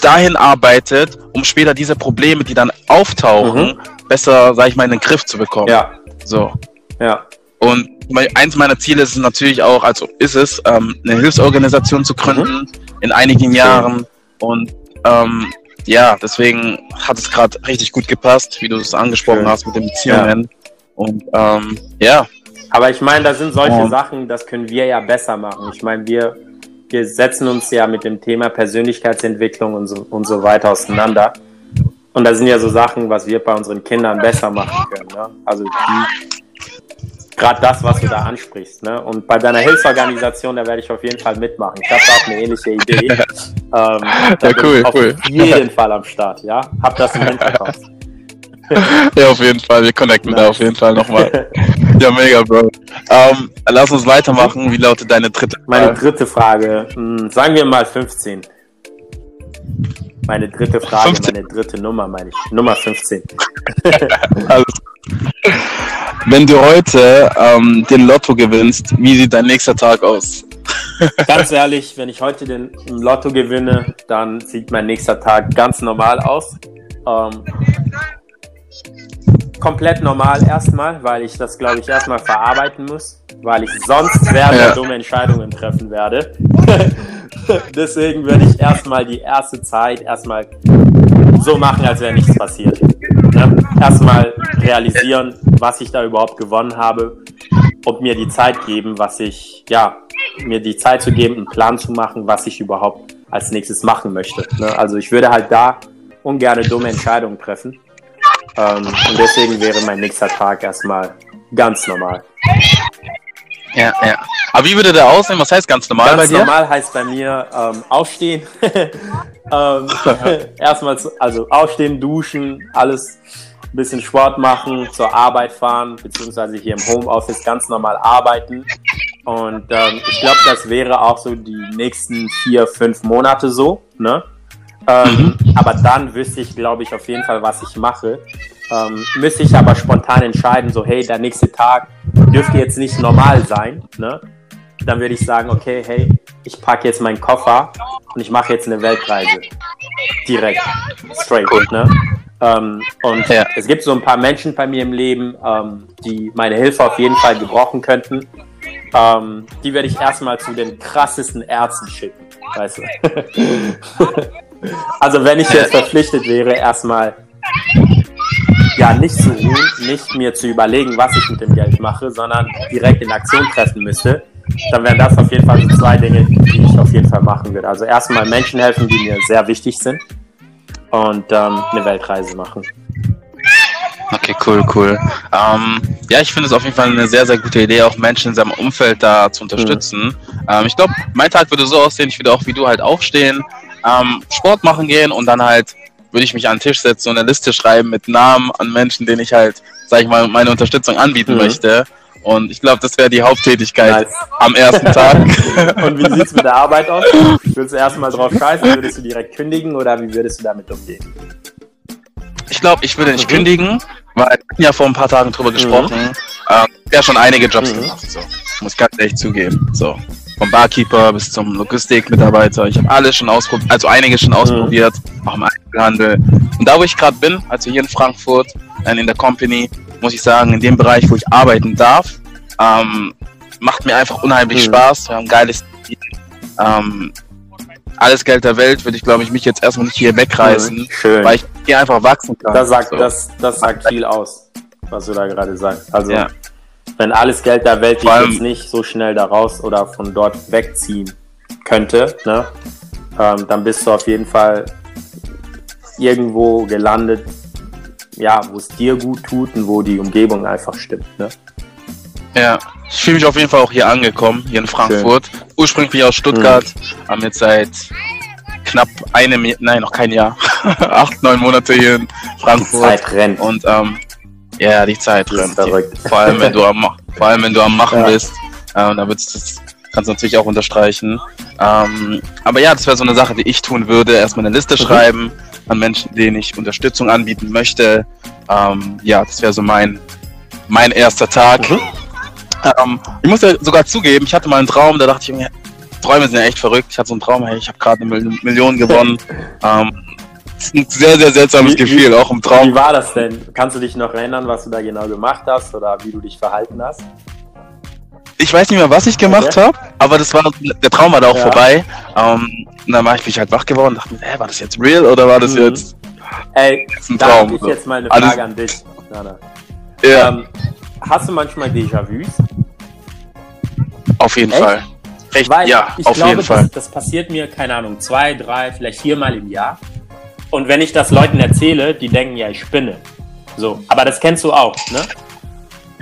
[SPEAKER 1] dahin arbeitet, um später diese Probleme, die dann auftauchen, mhm. besser, sage ich mal, in den Griff zu bekommen.
[SPEAKER 2] Ja. So. Ja.
[SPEAKER 1] Und eins meiner Ziele ist es natürlich auch, also ist es, ähm, eine Hilfsorganisation zu gründen mhm. in einigen Jahren. Und ähm, ja, deswegen hat es gerade richtig gut gepasst, wie du es angesprochen Schön. hast mit den Beziehungen. Ja. Und ähm, ja.
[SPEAKER 2] Aber ich meine, da sind solche und, Sachen, das können wir ja besser machen. Ich meine, wir, wir setzen uns ja mit dem Thema Persönlichkeitsentwicklung und so, und so weiter auseinander. Und da sind ja so Sachen, was wir bei unseren Kindern besser machen können. Ne? Also die gerade das, was du da ansprichst. Ne? Und bei deiner Hilfsorganisation, da werde ich auf jeden Fall mitmachen. Ich habe da auch eine ähnliche Idee. ähm, ja, cool, auf cool. jeden Fall am Start, ja. Hab das im Hinterkopf.
[SPEAKER 1] ja, auf jeden Fall. Wir connecten nice. da auf jeden Fall nochmal. ja, mega, Bro. Ähm, lass uns weitermachen. Wie lautet deine dritte
[SPEAKER 2] Frage? Meine dritte Frage. Hm, sagen wir mal 15. Meine dritte Frage, 15. meine dritte Nummer, meine ich. Nummer 15. Alles
[SPEAKER 1] wenn du heute ähm, den Lotto gewinnst, wie sieht dein nächster Tag aus?
[SPEAKER 2] ganz ehrlich, wenn ich heute den Lotto gewinne, dann sieht mein nächster Tag ganz normal aus. Ähm, komplett normal erstmal, weil ich das, glaube ich, erstmal verarbeiten muss, weil ich sonst werde ja. dumme Entscheidungen treffen werde. Deswegen würde ich erstmal die erste Zeit erstmal so machen, als wäre nichts passiert. Erstmal realisieren, was ich da überhaupt gewonnen habe und mir die Zeit geben, was ich, ja, mir die Zeit zu geben, einen Plan zu machen, was ich überhaupt als nächstes machen möchte. Ne? Also ich würde halt da ungern dumme Entscheidungen treffen. Ähm, und deswegen wäre mein nächster Tag erstmal ganz normal.
[SPEAKER 1] Ja, ja. Aber wie würde der aussehen? Was heißt ganz normal
[SPEAKER 2] ganz bei dir? Ganz normal heißt bei mir ähm, aufstehen. ähm, erstmal, also aufstehen, duschen, alles ein bisschen Sport machen, zur Arbeit fahren, beziehungsweise hier im Homeoffice ganz normal arbeiten. Und ähm, ich glaube, das wäre auch so die nächsten vier, fünf Monate so. Ne? Ähm, mhm. Aber dann wüsste ich, glaube ich, auf jeden Fall, was ich mache. Ähm, müsste ich aber spontan entscheiden, so hey, der nächste Tag dürfte jetzt nicht normal sein. Ne? Dann würde ich sagen, okay, hey, ich packe jetzt meinen Koffer und ich mache jetzt eine Weltreise. Direkt. Straight. Ne? Ähm, und ja. es gibt so ein paar Menschen bei mir im Leben, ähm, die meine Hilfe auf jeden Fall gebrauchen könnten. Ähm, die werde ich erstmal zu den krassesten Ärzten schicken. Weißt du? also wenn ich jetzt verpflichtet wäre, erstmal ja nicht zu ruhen, nicht mir zu überlegen, was ich mit dem Geld mache, sondern direkt in Aktion treffen müsste, dann wären das auf jeden Fall so zwei Dinge, die ich auf jeden Fall machen würde. Also erstmal Menschen helfen, die mir sehr wichtig sind und ähm, eine Weltreise machen.
[SPEAKER 1] Okay, cool, cool. Ähm, ja, ich finde es auf jeden Fall eine sehr, sehr gute Idee, auch Menschen in seinem Umfeld da zu unterstützen. Mhm. Ähm, ich glaube, mein Tag würde so aussehen, ich würde auch wie du halt aufstehen, ähm, Sport machen gehen und dann halt würde ich mich an den Tisch setzen und eine Liste schreiben mit Namen an Menschen, denen ich halt, sag ich mal, meine Unterstützung anbieten mhm. möchte. Und ich glaube, das wäre die Haupttätigkeit nice. am ersten Tag.
[SPEAKER 2] und wie sieht es mit der Arbeit aus? Würdest du erstmal drauf scheißen? Würdest du direkt kündigen oder wie würdest du damit umgehen?
[SPEAKER 1] Ich glaube, ich würde nicht mhm. kündigen, weil wir hatten ja vor ein paar Tagen drüber mhm. gesprochen. Mhm. Ähm, ja, schon einige Jobs mhm. gemacht. So. Muss ganz ehrlich zugeben. So. Vom Barkeeper bis zum Logistikmitarbeiter. Ich habe alles schon ausprobiert, also einige schon mhm. ausprobiert, auch im Einzelhandel. Und da, wo ich gerade bin, also hier in Frankfurt, in der Company, muss ich sagen, in dem Bereich, wo ich arbeiten darf, ähm, macht mir einfach unheimlich mhm. Spaß. Wir haben ein geiles Team. Ähm, alles Geld der Welt würde ich, glaube ich, mich jetzt erstmal nicht hier wegreißen, mhm. Schön. weil ich hier einfach wachsen kann.
[SPEAKER 2] Das sagt, so. das, das sagt viel aus, was du da gerade sagst. Also, ja. wenn alles Geld der Welt dich jetzt nicht so schnell da raus oder von dort wegziehen könnte, ne, ähm, dann bist du auf jeden Fall irgendwo gelandet, ja, wo es dir gut tut und wo die Umgebung einfach stimmt. Ne?
[SPEAKER 1] Ja, ich fühle mich auf jeden Fall auch hier angekommen, hier in Frankfurt. Schön. Ursprünglich bin ich aus Stuttgart, mhm. haben jetzt seit knapp einem, nein, noch kein Jahr, acht, neun Monate hier in Frankfurt. Die
[SPEAKER 2] Zeit rennt.
[SPEAKER 1] Und ähm, ja, die Zeit rennt. Vor allem, wenn du am, vor allem, wenn du am Machen ja. bist. Ähm, da wird's, das kannst du natürlich auch unterstreichen. Ähm, aber ja, das wäre so eine Sache, die ich tun würde. Erstmal eine Liste mhm. schreiben an Menschen, denen ich Unterstützung anbieten möchte. Ähm, ja, das wäre so mein, mein erster Tag. Mhm. Ähm, ich muss ja sogar zugeben, ich hatte mal einen Traum, da dachte ich mir, Träume sind ja echt verrückt. Ich hatte so einen Traum, hey, ich habe gerade eine Million gewonnen. ähm, das ist ein sehr, sehr seltsames wie, Gefühl,
[SPEAKER 2] wie,
[SPEAKER 1] auch im Traum.
[SPEAKER 2] Wie war das denn? Kannst du dich noch erinnern, was du da genau gemacht hast oder wie du dich verhalten hast?
[SPEAKER 1] Ich weiß nicht mehr, was ich gemacht okay. habe, aber das war der Traum war da auch ja. vorbei. Ähm, und dann war ich, bin ich halt wach geworden und dachte mir, hä, war das jetzt real oder war das mhm. jetzt,
[SPEAKER 2] Ey, ein Traum? Ich jetzt mal eine Frage Alles, an dich. Nana. Ja. Ähm, hast du manchmal Déjà-vus?
[SPEAKER 1] Auf jeden Echt? Fall.
[SPEAKER 2] Echt? Weil ja, ich auf glaube, jeden Fall. Das, das passiert mir, keine Ahnung, zwei, drei, vielleicht viermal im Jahr. Und wenn ich das Leuten erzähle, die denken, ja, ich spinne. So, aber das kennst du auch, ne?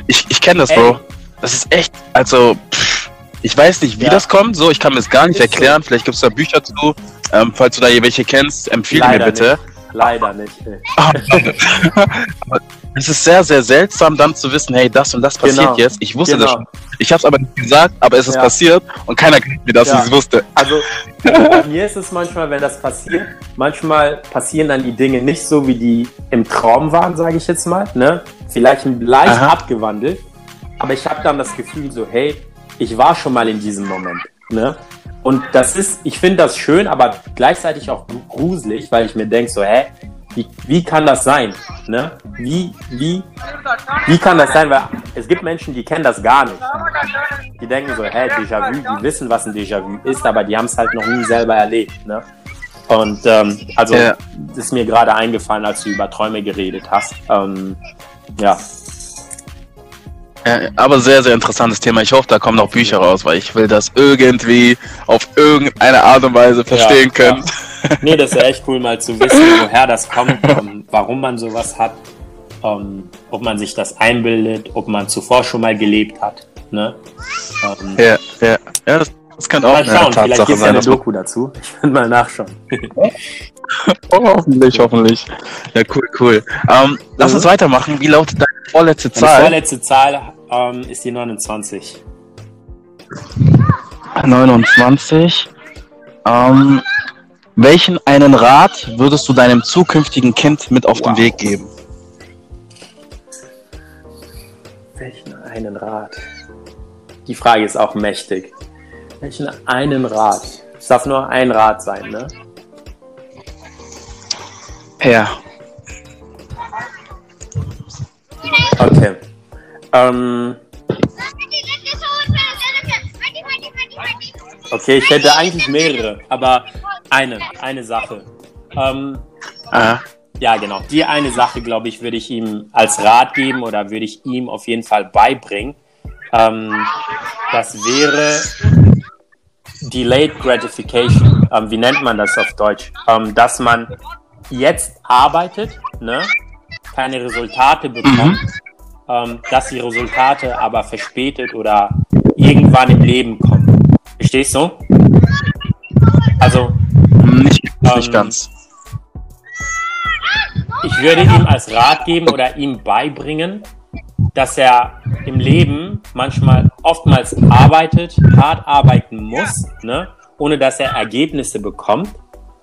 [SPEAKER 1] Ich, ich kenne das, Ey. Bro. Das ist echt, also, pff, ich weiß nicht, wie ja. das kommt, so, ich kann mir es gar nicht erklären. Vielleicht gibt es da Bücher zu. Ähm, falls du da welche kennst, empfehle Leider mir bitte.
[SPEAKER 2] Nicht. Leider nicht.
[SPEAKER 1] es ist sehr, sehr seltsam, dann zu wissen, hey, das und das passiert genau. jetzt. Ich wusste genau. das schon. Ich habe es aber nicht gesagt, aber es ist ja. passiert und keiner glaubt mir, dass ja. ich es wusste.
[SPEAKER 2] Also bei mir ist es manchmal, wenn das passiert, manchmal passieren dann die Dinge nicht so, wie die im Traum waren, sage ich jetzt mal. Ne? Vielleicht leicht Aha. abgewandelt, aber ich habe dann das Gefühl so, hey, ich war schon mal in diesem Moment. Ne? Und das ist, ich finde das schön, aber gleichzeitig auch gruselig, weil ich mir denke so, hä, wie, wie kann das sein? Ne? Wie, wie, wie kann das sein? Weil es gibt Menschen, die kennen das gar nicht. Die denken so, hä, Déjà-vu, die wissen, was ein Déjà-vu ist, aber die haben es halt noch nie selber erlebt. Ne? Und ähm, also ja. ist mir gerade eingefallen, als du über Träume geredet hast. Ähm, ja,
[SPEAKER 1] aber sehr, sehr interessantes Thema. Ich hoffe, da kommen noch Bücher raus, weil ich will das irgendwie auf irgendeine Art und Weise verstehen ja, können.
[SPEAKER 2] Ja. Nee, das ist echt cool, mal zu wissen, woher das kommt, um, warum man sowas hat, um, ob man sich das einbildet, ob man zuvor schon mal gelebt hat. Ne?
[SPEAKER 1] Um, ja, ja, ja, das, das kann auch
[SPEAKER 2] mal schauen, eine vielleicht gibt es ja eine Doku dazu. Ich will mal nachschauen.
[SPEAKER 1] oh, hoffentlich, hoffentlich. Ja, cool, cool. Ähm, lass uns weitermachen. Wie lautet vorletzte Zahl?
[SPEAKER 2] Die vorletzte Zahl ähm, ist die 29.
[SPEAKER 1] 29. Ähm, welchen einen Rat würdest du deinem zukünftigen Kind mit auf wow. den Weg geben?
[SPEAKER 2] Welchen einen Rat? Die Frage ist auch mächtig. Welchen einen Rat? Es darf nur ein Rat sein, ne?
[SPEAKER 1] Ja.
[SPEAKER 2] Okay. Ähm, okay, ich hätte eigentlich mehrere, aber eine, eine Sache. Ähm,
[SPEAKER 1] Ah,
[SPEAKER 2] ja, genau. Die eine Sache, glaube ich, würde ich ihm als Rat geben oder würde ich ihm auf jeden Fall beibringen. Ähm, das wäre Delayed Gratification. Ähm, wie nennt man das auf Deutsch? Ähm, dass man jetzt arbeitet, ne? keine Resultate bekommt, ähm, dass die Resultate aber verspätet oder irgendwann im Leben kommen. Verstehst du? Also,
[SPEAKER 1] nicht, nicht
[SPEAKER 2] Ähm,
[SPEAKER 1] ganz.
[SPEAKER 2] ich würde ihm als Rat geben oder ihm beibringen, dass er im Leben manchmal oftmals arbeitet, hart arbeiten muss, ne, ohne dass er Ergebnisse bekommt,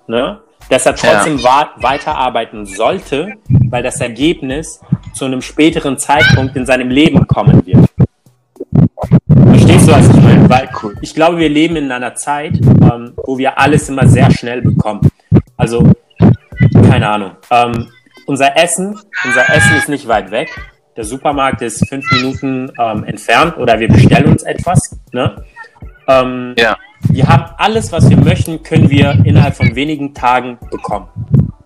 [SPEAKER 2] ne, dass er trotzdem wa weiterarbeiten sollte, weil das Ergebnis zu einem späteren Zeitpunkt in seinem Leben kommen wird. Verstehst du, was ich meine? Weil
[SPEAKER 1] Cool.
[SPEAKER 2] ich glaube, wir leben in einer Zeit, ähm, wo wir alles immer sehr schnell bekommen. Also, keine Ahnung. Ähm, unser Essen, unser Essen ist nicht weit weg. Der Supermarkt ist fünf Minuten ähm, entfernt oder wir bestellen uns etwas. Ne? Ähm,
[SPEAKER 1] Ja.
[SPEAKER 2] Wir haben alles, was wir möchten, können wir innerhalb von wenigen Tagen bekommen.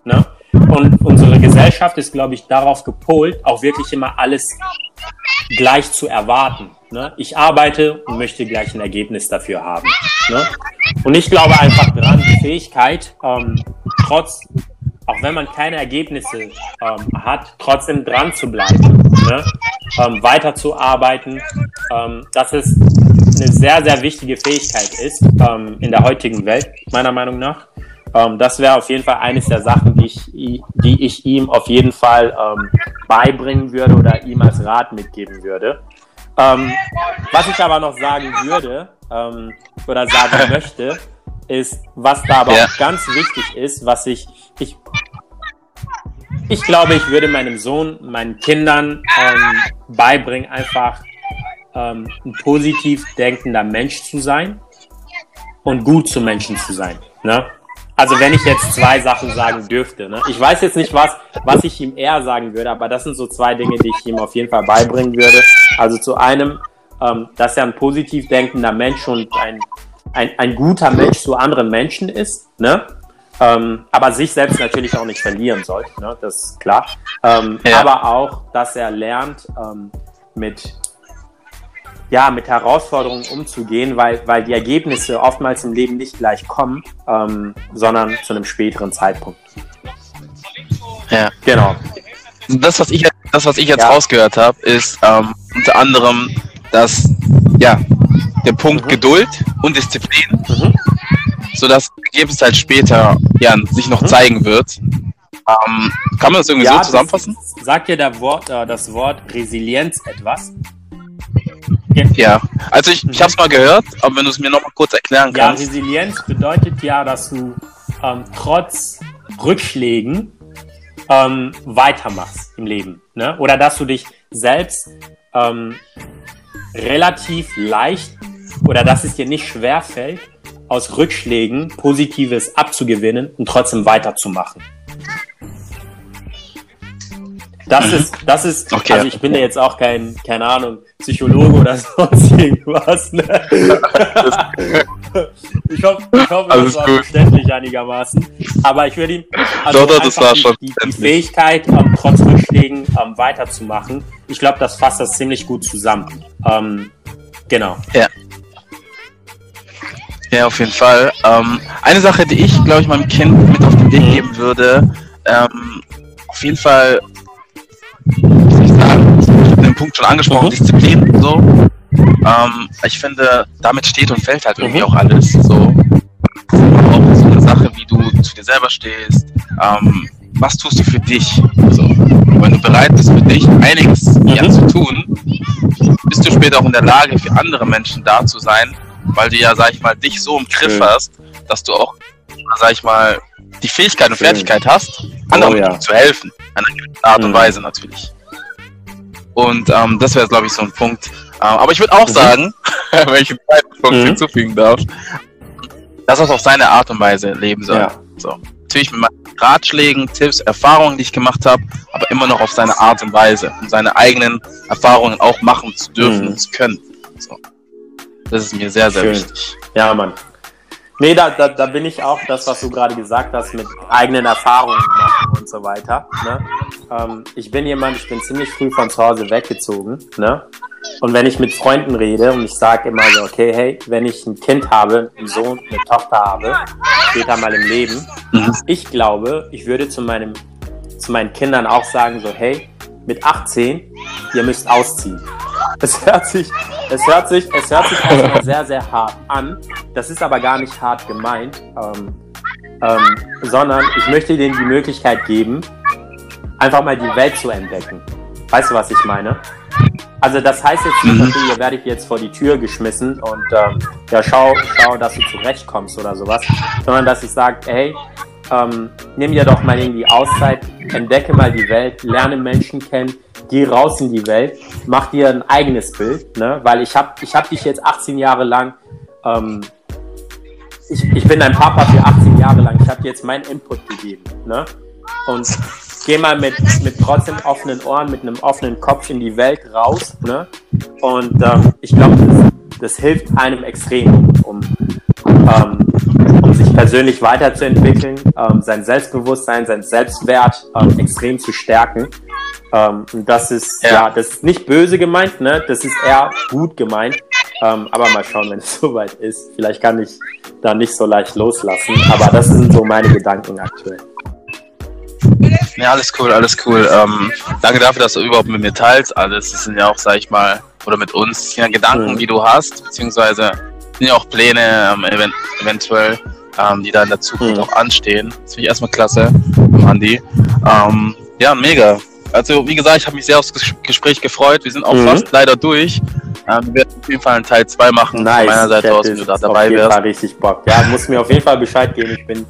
[SPEAKER 2] Ne? Und unsere Gesellschaft ist, glaube ich, darauf gepolt, auch wirklich immer alles gleich zu erwarten. Ne? Ich arbeite und möchte gleich ein Ergebnis dafür haben. Ne? Und ich glaube einfach dran, die Fähigkeit, ähm, trotz, auch wenn man keine Ergebnisse ähm, hat, trotzdem dran zu bleiben, ne? ähm, weiterzuarbeiten, ähm, dass es eine sehr, sehr wichtige Fähigkeit ist ähm, in der heutigen Welt, meiner Meinung nach. Ähm, das wäre auf jeden Fall eines der Sachen, die ich, die ich ihm auf jeden Fall ähm, beibringen würde oder ihm als Rat mitgeben würde. Ähm, was ich aber noch sagen würde ähm, oder sagen möchte, ist, was da aber
[SPEAKER 1] Ja.
[SPEAKER 2] auch ganz wichtig ist, was ich, ich, ich glaube, ich würde meinem Sohn, meinen Kindern ähm, beibringen, einfach ähm, ein positiv denkender Mensch zu sein und gut zu Menschen zu sein. Ne? Also wenn ich jetzt zwei Sachen sagen dürfte, ne? ich weiß jetzt nicht, was, was ich ihm eher sagen würde, aber das sind so zwei Dinge, die ich ihm auf jeden Fall beibringen würde. Also zu einem, ähm, dass er ein positiv denkender Mensch und ein, ein, ein guter Mensch zu anderen Menschen ist, ne? Ähm, aber sich selbst natürlich auch nicht verlieren sollte, ne? das ist klar. Ähm,
[SPEAKER 1] Ja.
[SPEAKER 2] Aber auch, dass er lernt, ähm, mit ja, mit Herausforderungen umzugehen, weil, weil die Ergebnisse oftmals im Leben nicht gleich kommen, ähm, sondern zu einem späteren Zeitpunkt.
[SPEAKER 1] Ja.
[SPEAKER 2] Genau.
[SPEAKER 1] Das, was ich, das, was ich jetzt
[SPEAKER 2] Ja.
[SPEAKER 1] rausgehört habe, ist ähm, unter anderem, dass ja, der Punkt
[SPEAKER 2] Mhm.
[SPEAKER 1] Geduld und Disziplin,
[SPEAKER 2] Mhm.
[SPEAKER 1] sodass das Ergebnis halt später ja, sich noch
[SPEAKER 2] Mhm.
[SPEAKER 1] zeigen wird. Ähm, kann man das irgendwie so
[SPEAKER 2] das-
[SPEAKER 1] zusammenfassen?
[SPEAKER 2] Sagt dir der Wort, äh, das Wort Resilienz etwas?
[SPEAKER 1] Ja. Also ich, ich habe es mal gehört, aber wenn du es mir noch mal kurz erklären
[SPEAKER 2] Ja,
[SPEAKER 1] kannst.
[SPEAKER 2] Resilienz bedeutet ja, dass du ähm, trotz Rückschlägen ähm, weitermachst im Leben. Ne? Oder dass du dich selbst ähm, relativ leicht oder dass es dir nicht schwer fällt, aus Rückschlägen Positives abzugewinnen und trotzdem weiterzumachen. Das ist, das ist.
[SPEAKER 1] Okay.
[SPEAKER 2] also ich bin ja jetzt auch kein, keine Ahnung, Psychologe oder sonst irgendwas. Ne? ich hoffe, ich hoffe
[SPEAKER 1] Alles
[SPEAKER 2] das war
[SPEAKER 1] gut.
[SPEAKER 2] verständlich einigermaßen. Aber ich würde ihm
[SPEAKER 1] Doch, doch, das war
[SPEAKER 2] die,
[SPEAKER 1] schon
[SPEAKER 2] die. Fähigkeit, ähm, trotz Rückschlägen ähm, weiterzumachen. Ich glaube, das fasst das ziemlich gut zusammen. Ähm, genau.
[SPEAKER 1] Ja, auf jeden Fall. Ähm, eine Sache, die ich, glaube ich, meinem Kind mit auf den Weg
[SPEAKER 2] Mhm.
[SPEAKER 1] geben würde, ähm, auf jeden Fall, ich sagen, den Punkt schon angesprochen,
[SPEAKER 2] Mhm.
[SPEAKER 1] Disziplin, so. Ähm, ich finde, damit steht und fällt halt irgendwie
[SPEAKER 2] Mhm.
[SPEAKER 1] auch alles, so. Auch so eine Sache, wie du zu dir selber stehst, ähm, was tust du für dich, so. Wenn du bereit bist, für dich einiges
[SPEAKER 2] Mhm.
[SPEAKER 1] zu tun, bist du später auch in der Lage, für andere Menschen da zu sein, weil du ja, sag ich mal, dich so im Griff
[SPEAKER 2] Schön.
[SPEAKER 1] hast, dass du auch, sag ich mal, die Fähigkeit und
[SPEAKER 2] Schön.
[SPEAKER 1] Fertigkeit hast, anderen
[SPEAKER 2] Oh, ja.
[SPEAKER 1] Menschen zu helfen. Einer gewissen Art und
[SPEAKER 2] Mhm.
[SPEAKER 1] Weise natürlich. Und ähm, das wäre, glaube ich, so ein Punkt. Ähm, aber ich würde auch
[SPEAKER 2] Mhm.
[SPEAKER 1] sagen, wenn ich einen zweiten Punkt
[SPEAKER 2] Mhm.
[SPEAKER 1] hinzufügen darf, dass er es auf seine Art und Weise leben soll.
[SPEAKER 2] Ja.
[SPEAKER 1] So. Natürlich mit meinen Ratschlägen, Tipps, Erfahrungen, die ich gemacht habe, aber immer noch auf seine Art und Weise, um seine eigenen Erfahrungen auch machen zu dürfen mhm. und zu können. So. Das ist mir sehr, sehr Schön. wichtig.
[SPEAKER 2] Ja, Mann. Nee, da, da, da bin ich auch das, was du gerade gesagt hast, mit eigenen Erfahrungen machen und so weiter. Ne? Ähm, ich bin jemand, ich bin ziemlich früh von zu Hause weggezogen. Ne? Und wenn ich mit Freunden rede und ich sage immer so, okay, hey, wenn ich ein Kind habe, einen Sohn, eine Tochter habe, später mal im Leben, mhm. ich glaube, ich würde zu, meinem, zu meinen Kindern auch sagen, so, hey, mit 18, ihr müsst ausziehen. Es hört sich, es hört sich, es hört sich erstmal sehr, sehr hart an. Das ist aber gar nicht hart gemeint, ähm, ähm, sondern ich möchte denen die Möglichkeit geben, einfach mal die Welt zu entdecken. Weißt du, was ich meine? Also das heißt jetzt nicht, okay, ihr werdet jetzt vor die Tür geschmissen und ähm, ja, schau, schau, dass du zurechtkommst oder sowas, sondern dass ich sage, hey, ähm, nimm dir doch mal irgendwie Auszeit, entdecke mal die Welt, lerne Menschen kennen, geh raus in die Welt, mach dir ein eigenes Bild, ne? weil ich habe ich hab dich jetzt 18 Jahre lang, ähm, ich, ich bin dein Papa für 18 Jahre lang, ich habe dir jetzt meinen Input gegeben. Ne? Und geh mal mit, mit trotzdem offenen Ohren, mit einem offenen Kopf in die Welt raus. Ne? Und ähm, ich glaube, das, das hilft einem extrem, um, ähm, persönlich weiterzuentwickeln, ähm, sein Selbstbewusstsein, sein Selbstwert ähm, extrem zu stärken. Ähm, und das ist, ja. ja. das ist nicht böse gemeint, ne? Das ist eher gut gemeint. Ähm, aber mal schauen, wenn es soweit ist. Vielleicht kann ich da nicht so leicht loslassen. Aber das sind so meine Gedanken aktuell.
[SPEAKER 1] Ja, alles cool, alles cool. Ähm, danke dafür, dass du überhaupt mit mir teilst. Alles das sind ja auch, sag ich mal, oder mit uns, ja Gedanken, mhm. die du hast, beziehungsweise sind ja auch Pläne ähm, event eventuell, ähm, die da in der Zukunft mhm. auch anstehen. Das finde ich erstmal klasse, Andi. Ähm, ja, mega. Also, wie gesagt, ich habe mich sehr aufs Gespräch gefreut. Wir sind auch mhm. fast leider durch. Ähm, wir werden auf jeden Fall einen Teil 2 machen.
[SPEAKER 2] Nice. Von meiner Seite aus, wenn du da dabei wärst. Fall richtig Bock. Ja, muss mir auf jeden Fall Bescheid geben. Ich bin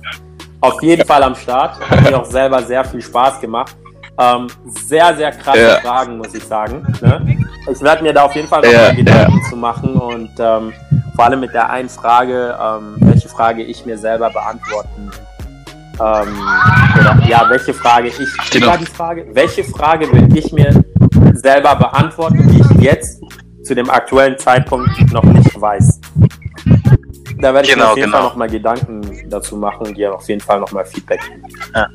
[SPEAKER 2] auf jeden Fall am Start. Hat mir auch selber sehr viel Spaß gemacht. Ähm, sehr, sehr krasse ja. Fragen, muss ich sagen. Ne? Ich werde mir da auf jeden Fall noch ja, mal Gedanken ja. zu machen und ähm, vor allem mit der einen Frage, ähm, welche Frage ich mir selber beantworten ähm, oder ja, welche Frage ich, war die Frage? Welche Frage will ich mir selber beantworten, die ich jetzt zu dem aktuellen Zeitpunkt noch nicht weiß? Da werde ich genau, mir auf jeden genau. Fall nochmal Gedanken dazu machen und dir auf jeden Fall nochmal Feedback geben.
[SPEAKER 1] Ja.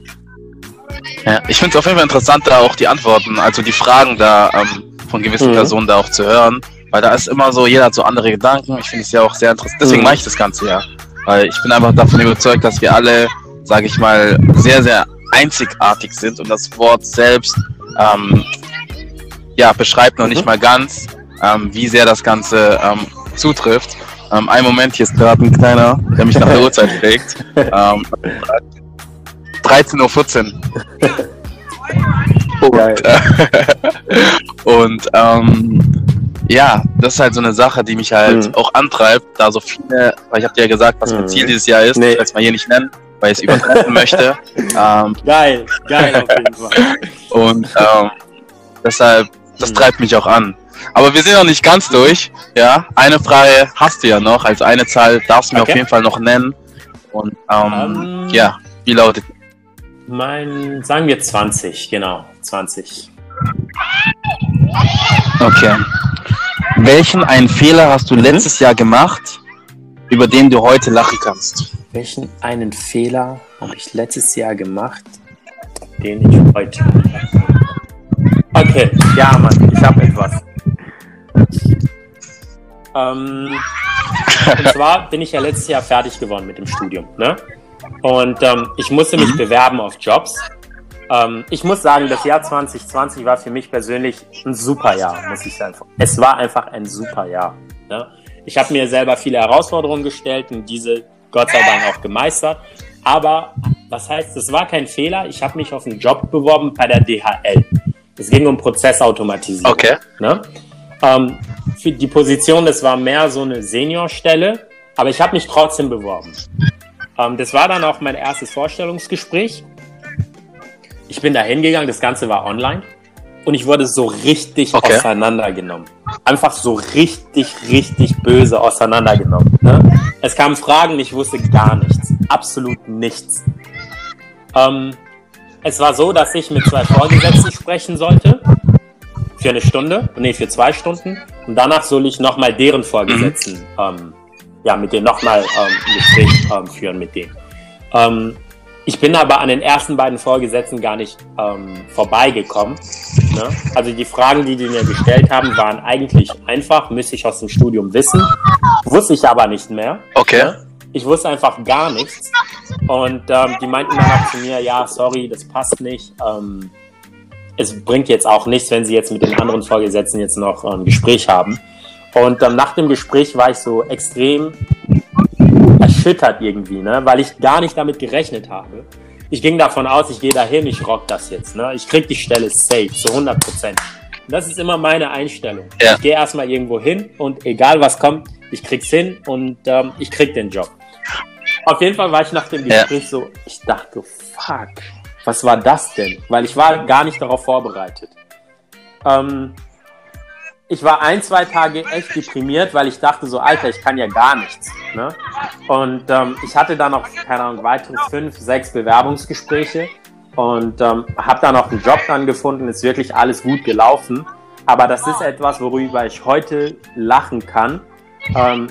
[SPEAKER 1] ja ich finde es auf jeden Fall interessant, da auch die Antworten, also die Fragen da ähm, von gewissen mhm. Personen da auch zu hören, weil da ist immer so, jeder hat so andere Gedanken. Ich finde es ja auch sehr interessant. Deswegen mhm. mache ich das Ganze ja. Weil ich bin einfach davon überzeugt, dass wir alle, sage ich mal, sehr, sehr einzigartig sind und das Wort selbst ähm, ja, beschreibt noch mhm. nicht mal ganz, ähm, wie sehr das Ganze ähm, zutrifft. Ähm, ein Moment, hier ist gerade ein kleiner, der mich nach der Uhrzeit fragt. Ähm, 13.14 Uhr. Und, äh, und ähm, ja, das ist halt so eine Sache, die mich halt mhm. auch antreibt, da so viele, weil ich habe dir ja gesagt, was mein mhm. Ziel dieses Jahr ist, nee. ich es mal hier nicht nennen, weil ich es übertreffen möchte.
[SPEAKER 2] Ähm, geil, geil auf jeden Fall.
[SPEAKER 1] Und ähm, deshalb, das mhm. treibt mich auch an. Aber wir sind noch nicht ganz durch. Ja, eine Frage hast du ja noch. Also eine Zahl darfst du mir okay. auf jeden Fall noch nennen. Und ähm, um, ähm, ja, wie lautet?
[SPEAKER 2] Mein, sagen wir 20, genau, 20.
[SPEAKER 1] Okay. Welchen einen Fehler hast du mhm. letztes Jahr gemacht, über den du heute lachen kannst?
[SPEAKER 2] Welchen einen Fehler habe ich letztes Jahr gemacht, den ich heute. Okay, ja, Mann, ich habe etwas. Ähm, und zwar bin ich ja letztes Jahr fertig geworden mit dem Studium. Ne? Und ähm, ich musste mich mhm. bewerben auf Jobs. Ähm, ich muss sagen, das Jahr 2020 war für mich persönlich ein super Jahr, muss ich sagen. Es war einfach ein super Jahr. Ne? Ich habe mir selber viele Herausforderungen gestellt und diese Gott sei Dank auch gemeistert. Aber was heißt, es war kein Fehler. Ich habe mich auf einen Job beworben bei der DHL. Es ging um Prozessautomatisierung.
[SPEAKER 1] Okay.
[SPEAKER 2] Ne? Ähm, für die Position, das war mehr so eine Seniorstelle, aber ich habe mich trotzdem beworben. Ähm, das war dann auch mein erstes Vorstellungsgespräch. Ich bin da hingegangen, das Ganze war online und ich wurde so richtig okay. auseinandergenommen. Einfach so richtig, richtig böse auseinandergenommen. Ne? Es kamen Fragen, ich wusste gar nichts. Absolut nichts. Ähm, es war so, dass ich mit zwei Vorgesetzten sprechen sollte. Für eine Stunde, nee, für zwei Stunden. Und danach soll ich nochmal deren Vorgesetzten, mhm. ähm, ja, mit denen nochmal ähm, ein Gespräch ähm, führen mit denen. Ähm, ich bin aber an den ersten beiden Vorgesetzten gar nicht ähm, vorbeigekommen. Ne? Also die Fragen, die die mir gestellt haben, waren eigentlich einfach, müsste ich aus dem Studium wissen. Wusste ich aber nicht mehr.
[SPEAKER 1] Okay. Ne?
[SPEAKER 2] Ich wusste einfach gar nichts. Und ähm, die meinten dann zu mir, ja, sorry, das passt nicht. Ähm, es bringt jetzt auch nichts, wenn sie jetzt mit den anderen Vorgesetzten jetzt noch ein ähm, Gespräch haben. Und ähm, nach dem Gespräch war ich so extrem erschüttert irgendwie, ne? weil ich gar nicht damit gerechnet habe. Ich ging davon aus, ich gehe dahin, ich rock das jetzt. Ne? Ich krieg die Stelle safe, zu 100 Prozent. Das ist immer meine Einstellung. Ja. Ich gehe erstmal irgendwo hin und egal was kommt, ich krieg's hin und ähm, ich krieg den Job. Auf jeden Fall war ich nach dem Gespräch ja. so, ich dachte, fuck, was war das denn? Weil ich war gar nicht darauf vorbereitet. Ähm, ich war ein, zwei Tage echt deprimiert, weil ich dachte so, Alter, ich kann ja gar nichts. Ne? Und ähm, ich hatte dann noch, keine Ahnung, weitere fünf, sechs Bewerbungsgespräche und ähm, habe dann auch einen Job dann gefunden. Ist wirklich alles gut gelaufen. Aber das ist etwas, worüber ich heute lachen kann, ähm,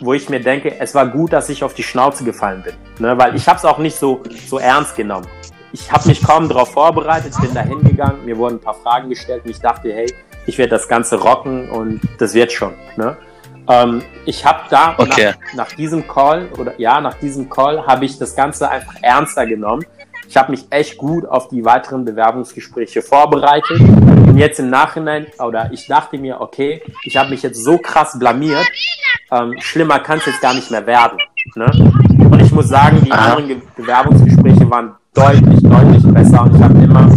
[SPEAKER 2] wo ich mir denke, es war gut, dass ich auf die Schnauze gefallen bin. Ne? Weil ich habe es auch nicht so, so ernst genommen. Ich habe mich kaum darauf vorbereitet, bin da hingegangen, mir wurden ein paar Fragen gestellt und ich dachte, hey, ich werde das Ganze rocken und das wird schon. Ne? Ähm, ich habe da okay. nach, nach, diesem Call oder ja, nach diesem Call habe ich das Ganze einfach ernster genommen. Ich habe mich echt gut auf die weiteren Bewerbungsgespräche vorbereitet. Und jetzt im Nachhinein, oder ich dachte mir, okay, ich habe mich jetzt so krass blamiert, ähm, schlimmer kann es jetzt gar nicht mehr werden. Ne? Und ich muss sagen, die Aha. anderen Bewerbungsgespräche waren deutlich, deutlich besser und ich habe immer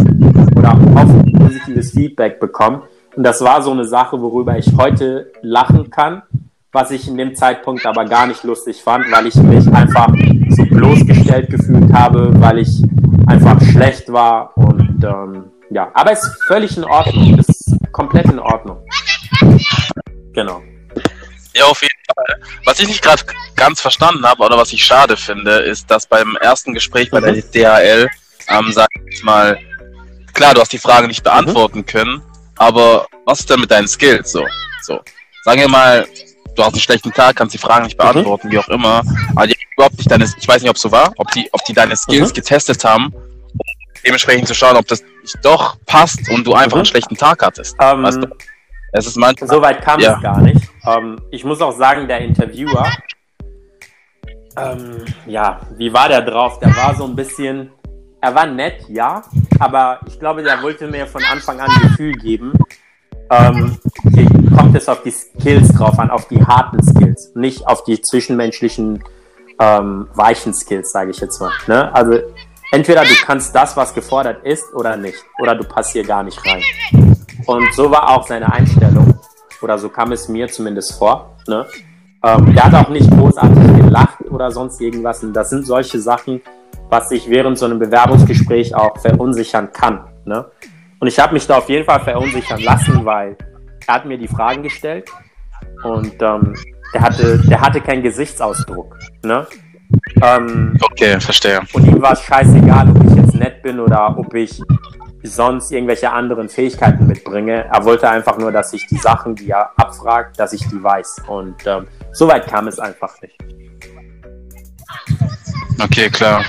[SPEAKER 2] oder oft positives Feedback bekommen. Und das war so eine Sache, worüber ich heute lachen kann, was ich in dem Zeitpunkt aber gar nicht lustig fand, weil ich mich einfach so bloßgestellt gefühlt habe, weil ich einfach schlecht war und ähm, ja, aber es ist völlig in Ordnung, es ist komplett in Ordnung. Genau.
[SPEAKER 1] Ja, auf jeden Fall. Was ich nicht gerade ganz verstanden habe oder was ich schade finde, ist, dass beim ersten Gespräch bei mhm. der DHL, ähm, sag ich mal, klar, du hast die Frage nicht beantworten mhm. können, aber was ist denn mit deinen Skills so? So, sagen wir mal, du hast einen schlechten Tag, kannst die Fragen nicht beantworten, mhm. wie auch immer, aber die überhaupt nicht deine, ich weiß nicht, ob es so war, ob die, ob die deine Skills mhm. getestet haben, um dementsprechend zu schauen, ob das doch passt und du einfach mhm. einen schlechten Tag hattest.
[SPEAKER 2] Ähm, weißt du? Es ist manchmal, so weit kam ja. es gar nicht. Ähm, ich muss auch sagen, der Interviewer, ähm, ja, wie war der drauf? Der war so ein bisschen, er war nett, ja, aber ich glaube, der wollte mir von Anfang an Gefühl geben. Ähm, kommt es auf die Skills drauf an, auf die harten Skills, nicht auf die zwischenmenschlichen ähm, weichen Skills, sage ich jetzt mal. Ne? Also entweder du kannst das, was gefordert ist, oder nicht, oder du passt hier gar nicht rein. Und so war auch seine Einstellung, oder so kam es mir zumindest vor. Ne? Ähm, der hat auch nicht großartig gelacht oder sonst irgendwas. Und das sind solche Sachen, was sich während so einem Bewerbungsgespräch auch verunsichern kann. Ne? Und ich habe mich da auf jeden Fall verunsichern lassen, weil er hat mir die Fragen gestellt und ähm, der hatte, der hatte keinen Gesichtsausdruck. Ne?
[SPEAKER 1] Ähm, okay, verstehe.
[SPEAKER 2] Und ihm war es scheißegal, ob ich jetzt nett bin oder ob ich sonst irgendwelche anderen Fähigkeiten mitbringe. Er wollte einfach nur, dass ich die Sachen, die er abfragt, dass ich die weiß. Und ähm, so weit kam es einfach nicht.
[SPEAKER 1] Okay, klar.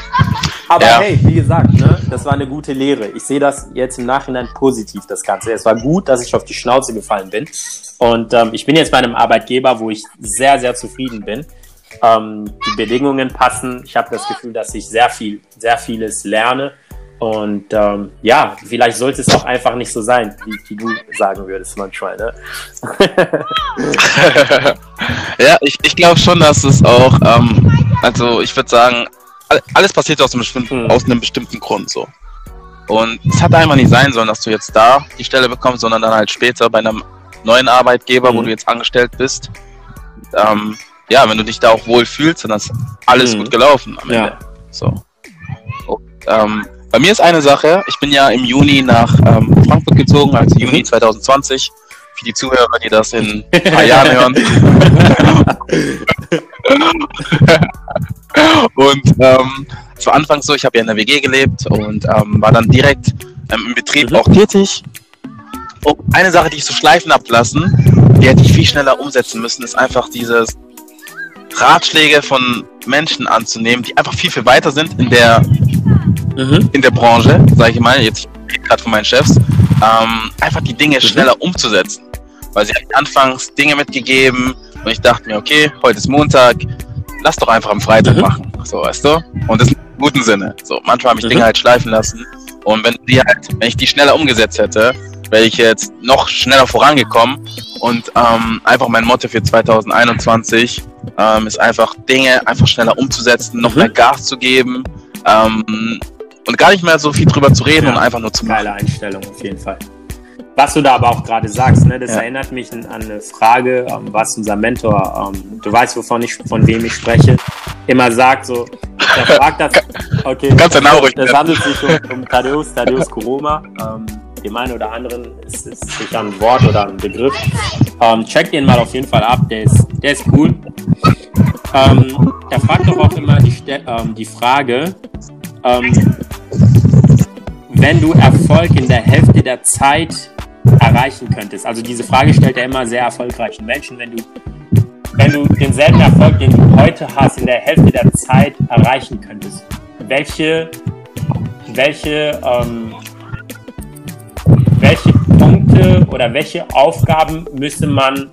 [SPEAKER 2] Aber ja. hey, wie gesagt, ne, das war eine gute Lehre. Ich sehe das jetzt im Nachhinein positiv, das Ganze. Es war gut, dass ich auf die Schnauze gefallen bin. Und ähm, ich bin jetzt bei einem Arbeitgeber, wo ich sehr, sehr zufrieden bin. Ähm, die Bedingungen passen. Ich habe das Gefühl, dass ich sehr viel, sehr vieles lerne. Und ähm, ja, vielleicht sollte es auch einfach nicht so sein, wie, wie du sagen würdest manchmal. Ne?
[SPEAKER 1] ja, ich, ich glaube schon, dass es auch, ähm, also ich würde sagen, alles passiert aus einem, bestimmten, mhm. aus einem bestimmten Grund so. Und es hat einfach nicht sein sollen, dass du jetzt da die Stelle bekommst, sondern dann halt später bei einem neuen Arbeitgeber, mhm. wo du jetzt angestellt bist. Ähm, ja, wenn du dich da auch wohl fühlst, dann ist alles mhm. gut gelaufen am Ende. Ja. So. Und, ähm, bei mir ist eine Sache, ich bin ja im Juni nach ähm, Frankfurt gezogen, also Juni 2020. Für die Zuhörer, die das in ein paar Jahren hören. Und ähm, das war anfangs so, ich habe ja in der WG gelebt und ähm, war dann direkt ähm, im Betrieb mhm. auch tätig. Und eine Sache, die ich so schleifen ablassen, die hätte ich viel schneller umsetzen müssen, ist einfach dieses Ratschläge von Menschen anzunehmen, die einfach viel, viel weiter sind in der, mhm. in der Branche, sage ich mal, jetzt gerade von meinen Chefs, ähm, einfach die Dinge mhm. schneller umzusetzen. Weil sie haben anfangs Dinge mitgegeben und ich dachte mir, okay, heute ist Montag, lass doch einfach am Freitag mhm. machen. So, weißt du? Und das im guten Sinne. So, manchmal habe ich mhm. Dinge halt schleifen lassen. Und wenn die halt, wenn ich die schneller umgesetzt hätte, wäre ich jetzt noch schneller vorangekommen. Und ähm, einfach mein Motto für 2021 ähm, ist einfach Dinge einfach schneller umzusetzen, noch mhm. mehr Gas zu geben ähm, und gar nicht mehr so viel drüber zu reden ja. und einfach nur zu
[SPEAKER 2] machen. Geile Einstellung auf jeden Fall. Was du da aber auch gerade sagst, ne, das ja. erinnert mich an eine Frage, ähm, was unser Mentor, ähm, du weißt, wovon ich, von wem ich spreche, immer sagt, so, er fragt das, okay,
[SPEAKER 1] Ganz genau,
[SPEAKER 2] das, das handelt sich um, um Thaddeus, Thaddeus Kuroma, ähm, dem einen oder anderen ist, ist sicher ein Wort oder ein Begriff. Ähm, check den mal auf jeden Fall ab, der ist, der ist cool. Ähm, er fragt doch auch immer die, ähm, die Frage, ähm, wenn du Erfolg in der Hälfte der Zeit erreichen könntest? Also diese Frage stellt er immer sehr erfolgreichen Menschen, wenn du wenn du denselben Erfolg, den du heute hast, in der Hälfte der Zeit erreichen könntest, welche, welche, ähm, welche Punkte oder welche Aufgaben müsste man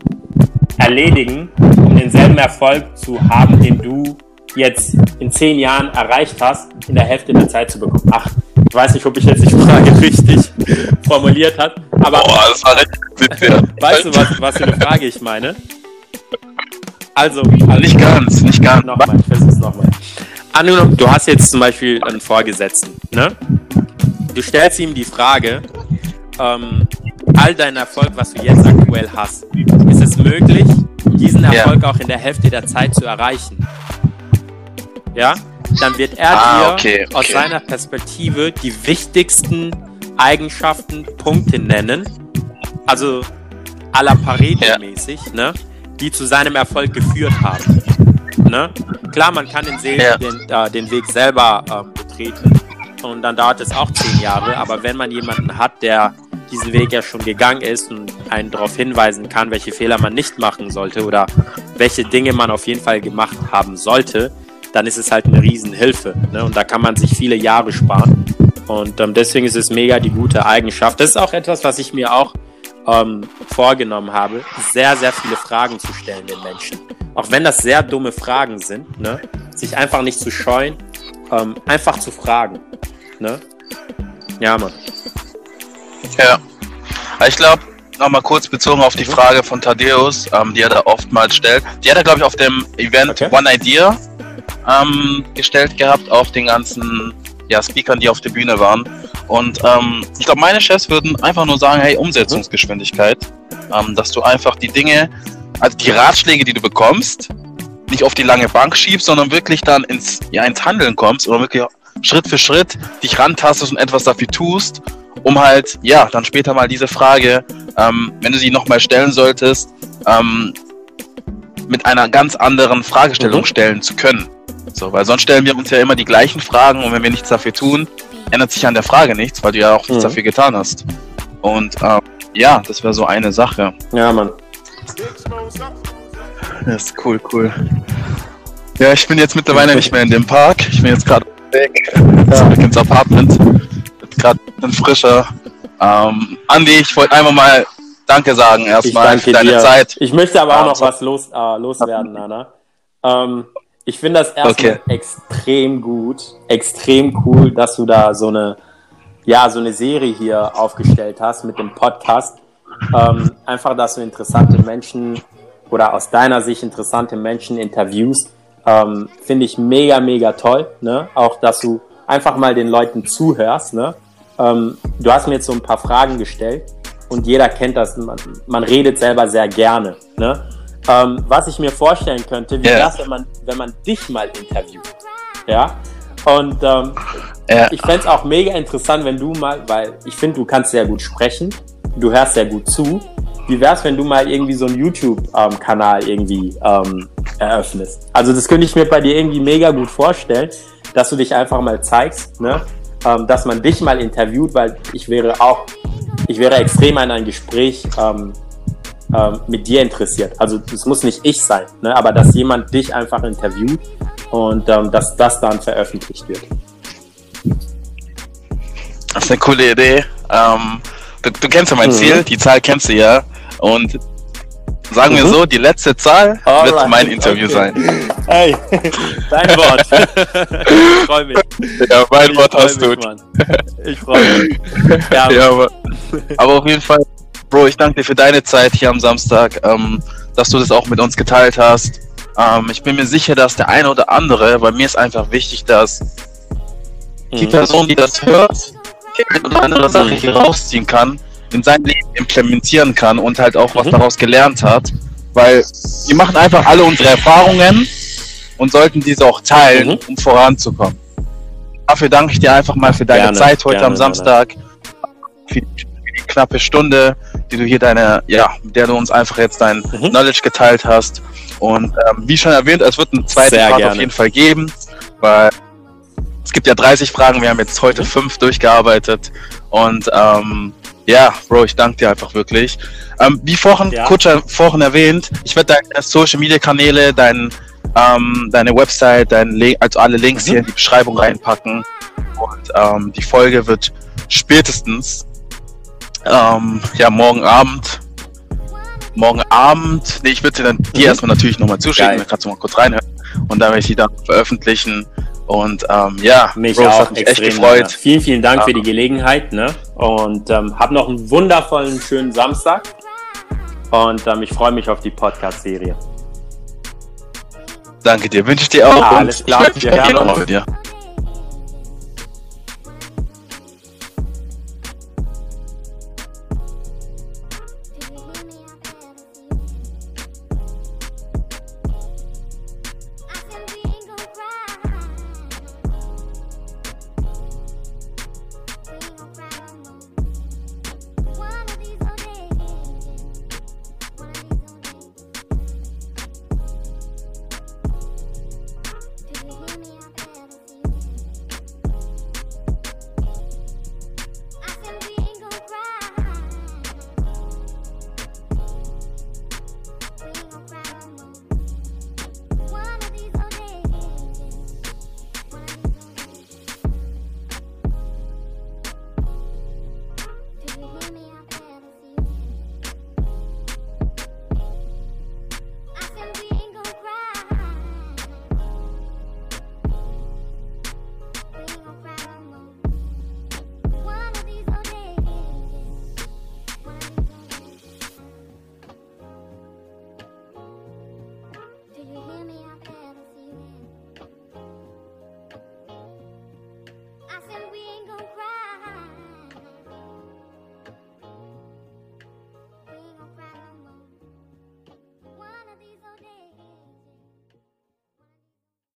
[SPEAKER 2] erledigen, um denselben Erfolg zu haben, den du jetzt in zehn Jahren erreicht hast, in der Hälfte der Zeit zu bekommen? Ach, ich weiß nicht, ob ich jetzt die Frage richtig formuliert habe, aber.
[SPEAKER 1] Boah, das war recht
[SPEAKER 2] Weißt du, was, was für eine Frage ich meine? Also,
[SPEAKER 1] also nicht ganz, nicht ganz.
[SPEAKER 2] Nochmal, ich versuch's nochmal. Angenommen, du hast jetzt zum Beispiel einen Vorgesetzten, ne? Du stellst ihm die Frage, ähm, all dein Erfolg, was du jetzt aktuell hast, ist es möglich, diesen Erfolg ja. auch in der Hälfte der Zeit zu erreichen? Ja? Dann wird er ah, dir okay, okay. aus seiner Perspektive die wichtigsten Eigenschaften, Punkte nennen, also à la Pareto-mäßig, ja. ne, die zu seinem Erfolg geführt haben. Ne? Klar, man kann den, See, ja. den, äh, den, Weg selber äh, betreten und dann dauert es auch zehn Jahre, aber wenn man jemanden hat, der diesen Weg ja schon gegangen ist und einen darauf hinweisen kann, welche Fehler man nicht machen sollte oder welche Dinge man auf jeden Fall gemacht haben sollte, dann ist es halt eine Riesenhilfe. Ne? Und da kann man sich viele Jahre sparen. Und ähm, deswegen ist es mega die gute Eigenschaft. Das ist auch etwas, was ich mir auch ähm, vorgenommen habe, sehr, sehr viele Fragen zu stellen den Menschen. Auch wenn das sehr dumme Fragen sind, ne? sich einfach nicht zu scheuen, ähm, einfach zu fragen. Ne? Ja, Mann.
[SPEAKER 1] Ja. Ich glaube, nochmal kurz bezogen auf die mhm. Frage von Thaddeus, ähm, die er da oftmals stellt. Die hat er, glaube ich, auf dem Event okay. One Idea ähm, gestellt gehabt auf den ganzen ja, Speakern, die auf der Bühne waren. Und ähm, ich glaube, meine Chefs würden einfach nur sagen, hey, Umsetzungsgeschwindigkeit, ähm, dass du einfach die Dinge, also die Ratschläge, die du bekommst, nicht auf die lange Bank schiebst, sondern wirklich dann ins, ja, ins Handeln kommst oder wirklich Schritt für Schritt dich rantastest und etwas dafür tust, um halt, ja, dann später mal diese Frage, ähm, wenn du sie nochmal stellen solltest, ähm, mit einer ganz anderen Fragestellung mhm. stellen zu können. So, weil sonst stellen wir uns ja immer die gleichen Fragen und wenn wir nichts dafür tun, ändert sich an der Frage nichts, weil du ja auch nichts mhm. dafür getan hast. Und ähm, ja, das wäre so eine Sache.
[SPEAKER 2] Ja, Mann.
[SPEAKER 1] Das ist cool, cool. Ja, ich bin jetzt mittlerweile nicht mehr in dem Park. Ich bin jetzt gerade weg, ja. zurück ins Apartment. Gerade ein frischer. Ähm, Andi, ich wollte einfach mal Danke sagen erstmal
[SPEAKER 2] für deine dir. Zeit. Ich möchte aber auch noch was los, äh, loswerden, Nana. Ähm, ich finde das erstmal okay. extrem gut, extrem cool, dass du da so eine, ja, so eine Serie hier aufgestellt hast mit dem Podcast. Ähm, einfach, dass du interessante Menschen oder aus deiner Sicht interessante Menschen interviewst, ähm, finde ich mega, mega toll. Ne? Auch, dass du einfach mal den Leuten zuhörst. Ne? Ähm, du hast mir jetzt so ein paar Fragen gestellt und jeder kennt das. Man, man redet selber sehr gerne. Ne? Ähm, was ich mir vorstellen könnte, wie yeah. das, wenn man, wenn man dich mal interviewt. Ja. Und ähm, yeah. ich fände es auch mega interessant, wenn du mal, weil ich finde, du kannst sehr gut sprechen, du hörst sehr gut zu. Wie wär's, wenn du mal irgendwie so einen YouTube-Kanal irgendwie ähm, eröffnest? Also das könnte ich mir bei dir irgendwie mega gut vorstellen, dass du dich einfach mal zeigst, ne? ähm, dass man dich mal interviewt, weil ich wäre auch, ich wäre extrem an ein Gespräch ähm, ähm, mit dir interessiert. Also es muss nicht ich sein, ne? aber dass jemand dich einfach interviewt und ähm, dass das dann veröffentlicht wird.
[SPEAKER 1] Das ist eine coole Idee. Ähm, du, du, kennst ja mein mhm. Ziel, die Zahl kennst du ja. Und sagen wir mhm. so, die letzte Zahl Alright. wird mein Interview okay. sein.
[SPEAKER 2] Hey, dein Wort. ich freue mich.
[SPEAKER 1] Ja, mein ich Wort hast mich, du. Mann.
[SPEAKER 2] Ich freue mich.
[SPEAKER 1] Ja, ja aber, aber, auf jeden Fall, Bro, ich danke dir für deine Zeit hier am Samstag, ähm, dass du das auch mit uns geteilt hast. Ähm, ich bin mir sicher, dass der eine oder andere, weil mir ist einfach wichtig, dass mhm. die Person, die das hört, die eine oder andere Sache hier rausziehen kann, in sein Leben implementieren kann und halt auch was mhm. daraus gelernt hat. Weil wir machen einfach alle unsere Erfahrungen und sollten diese auch teilen, mhm. um voranzukommen. Dafür danke ich dir einfach mal für deine gerne, Zeit heute gerne, am Samstag, für die, für die, knappe Stunde, die du hier deine, ja, mit der du uns einfach jetzt dein mhm. Knowledge geteilt hast. Und ähm, wie schon erwähnt, es wird eine zweite Sehr Part auf jeden Fall geben, weil es gibt ja 30 Fragen, wir haben jetzt heute fünf durchgearbeitet und ähm, ja, Bro, ich danke dir einfach wirklich. Ähm, wie vorhin, ja. kurz vorhin erwähnt, ich werde deine Social Media Kanäle, dein, ähm, deine Website, dein also alle Links mhm. hier in die Beschreibung reinpacken. Und ähm, die Folge wird spätestens ähm, ja morgen Abend. Morgen Abend, nee, ich würde sie dann mhm. dir erstmal natürlich nochmal zuschicken, Geil. dann kannst du mal kurz reinhören und dann werde ich sie dann veröffentlichen. Und ähm, ja,
[SPEAKER 2] mich Bro, auch mich extrem echt gefreut. Vielen, vielen Dank ja. für die Gelegenheit. Ne? Und ähm, hab noch einen wundervollen, schönen Samstag. Und ähm, ich freue mich auf die Podcast-Serie.
[SPEAKER 1] Danke dir, wünsche ich dir auch.
[SPEAKER 2] Ja, alles klar. Wir hören uns.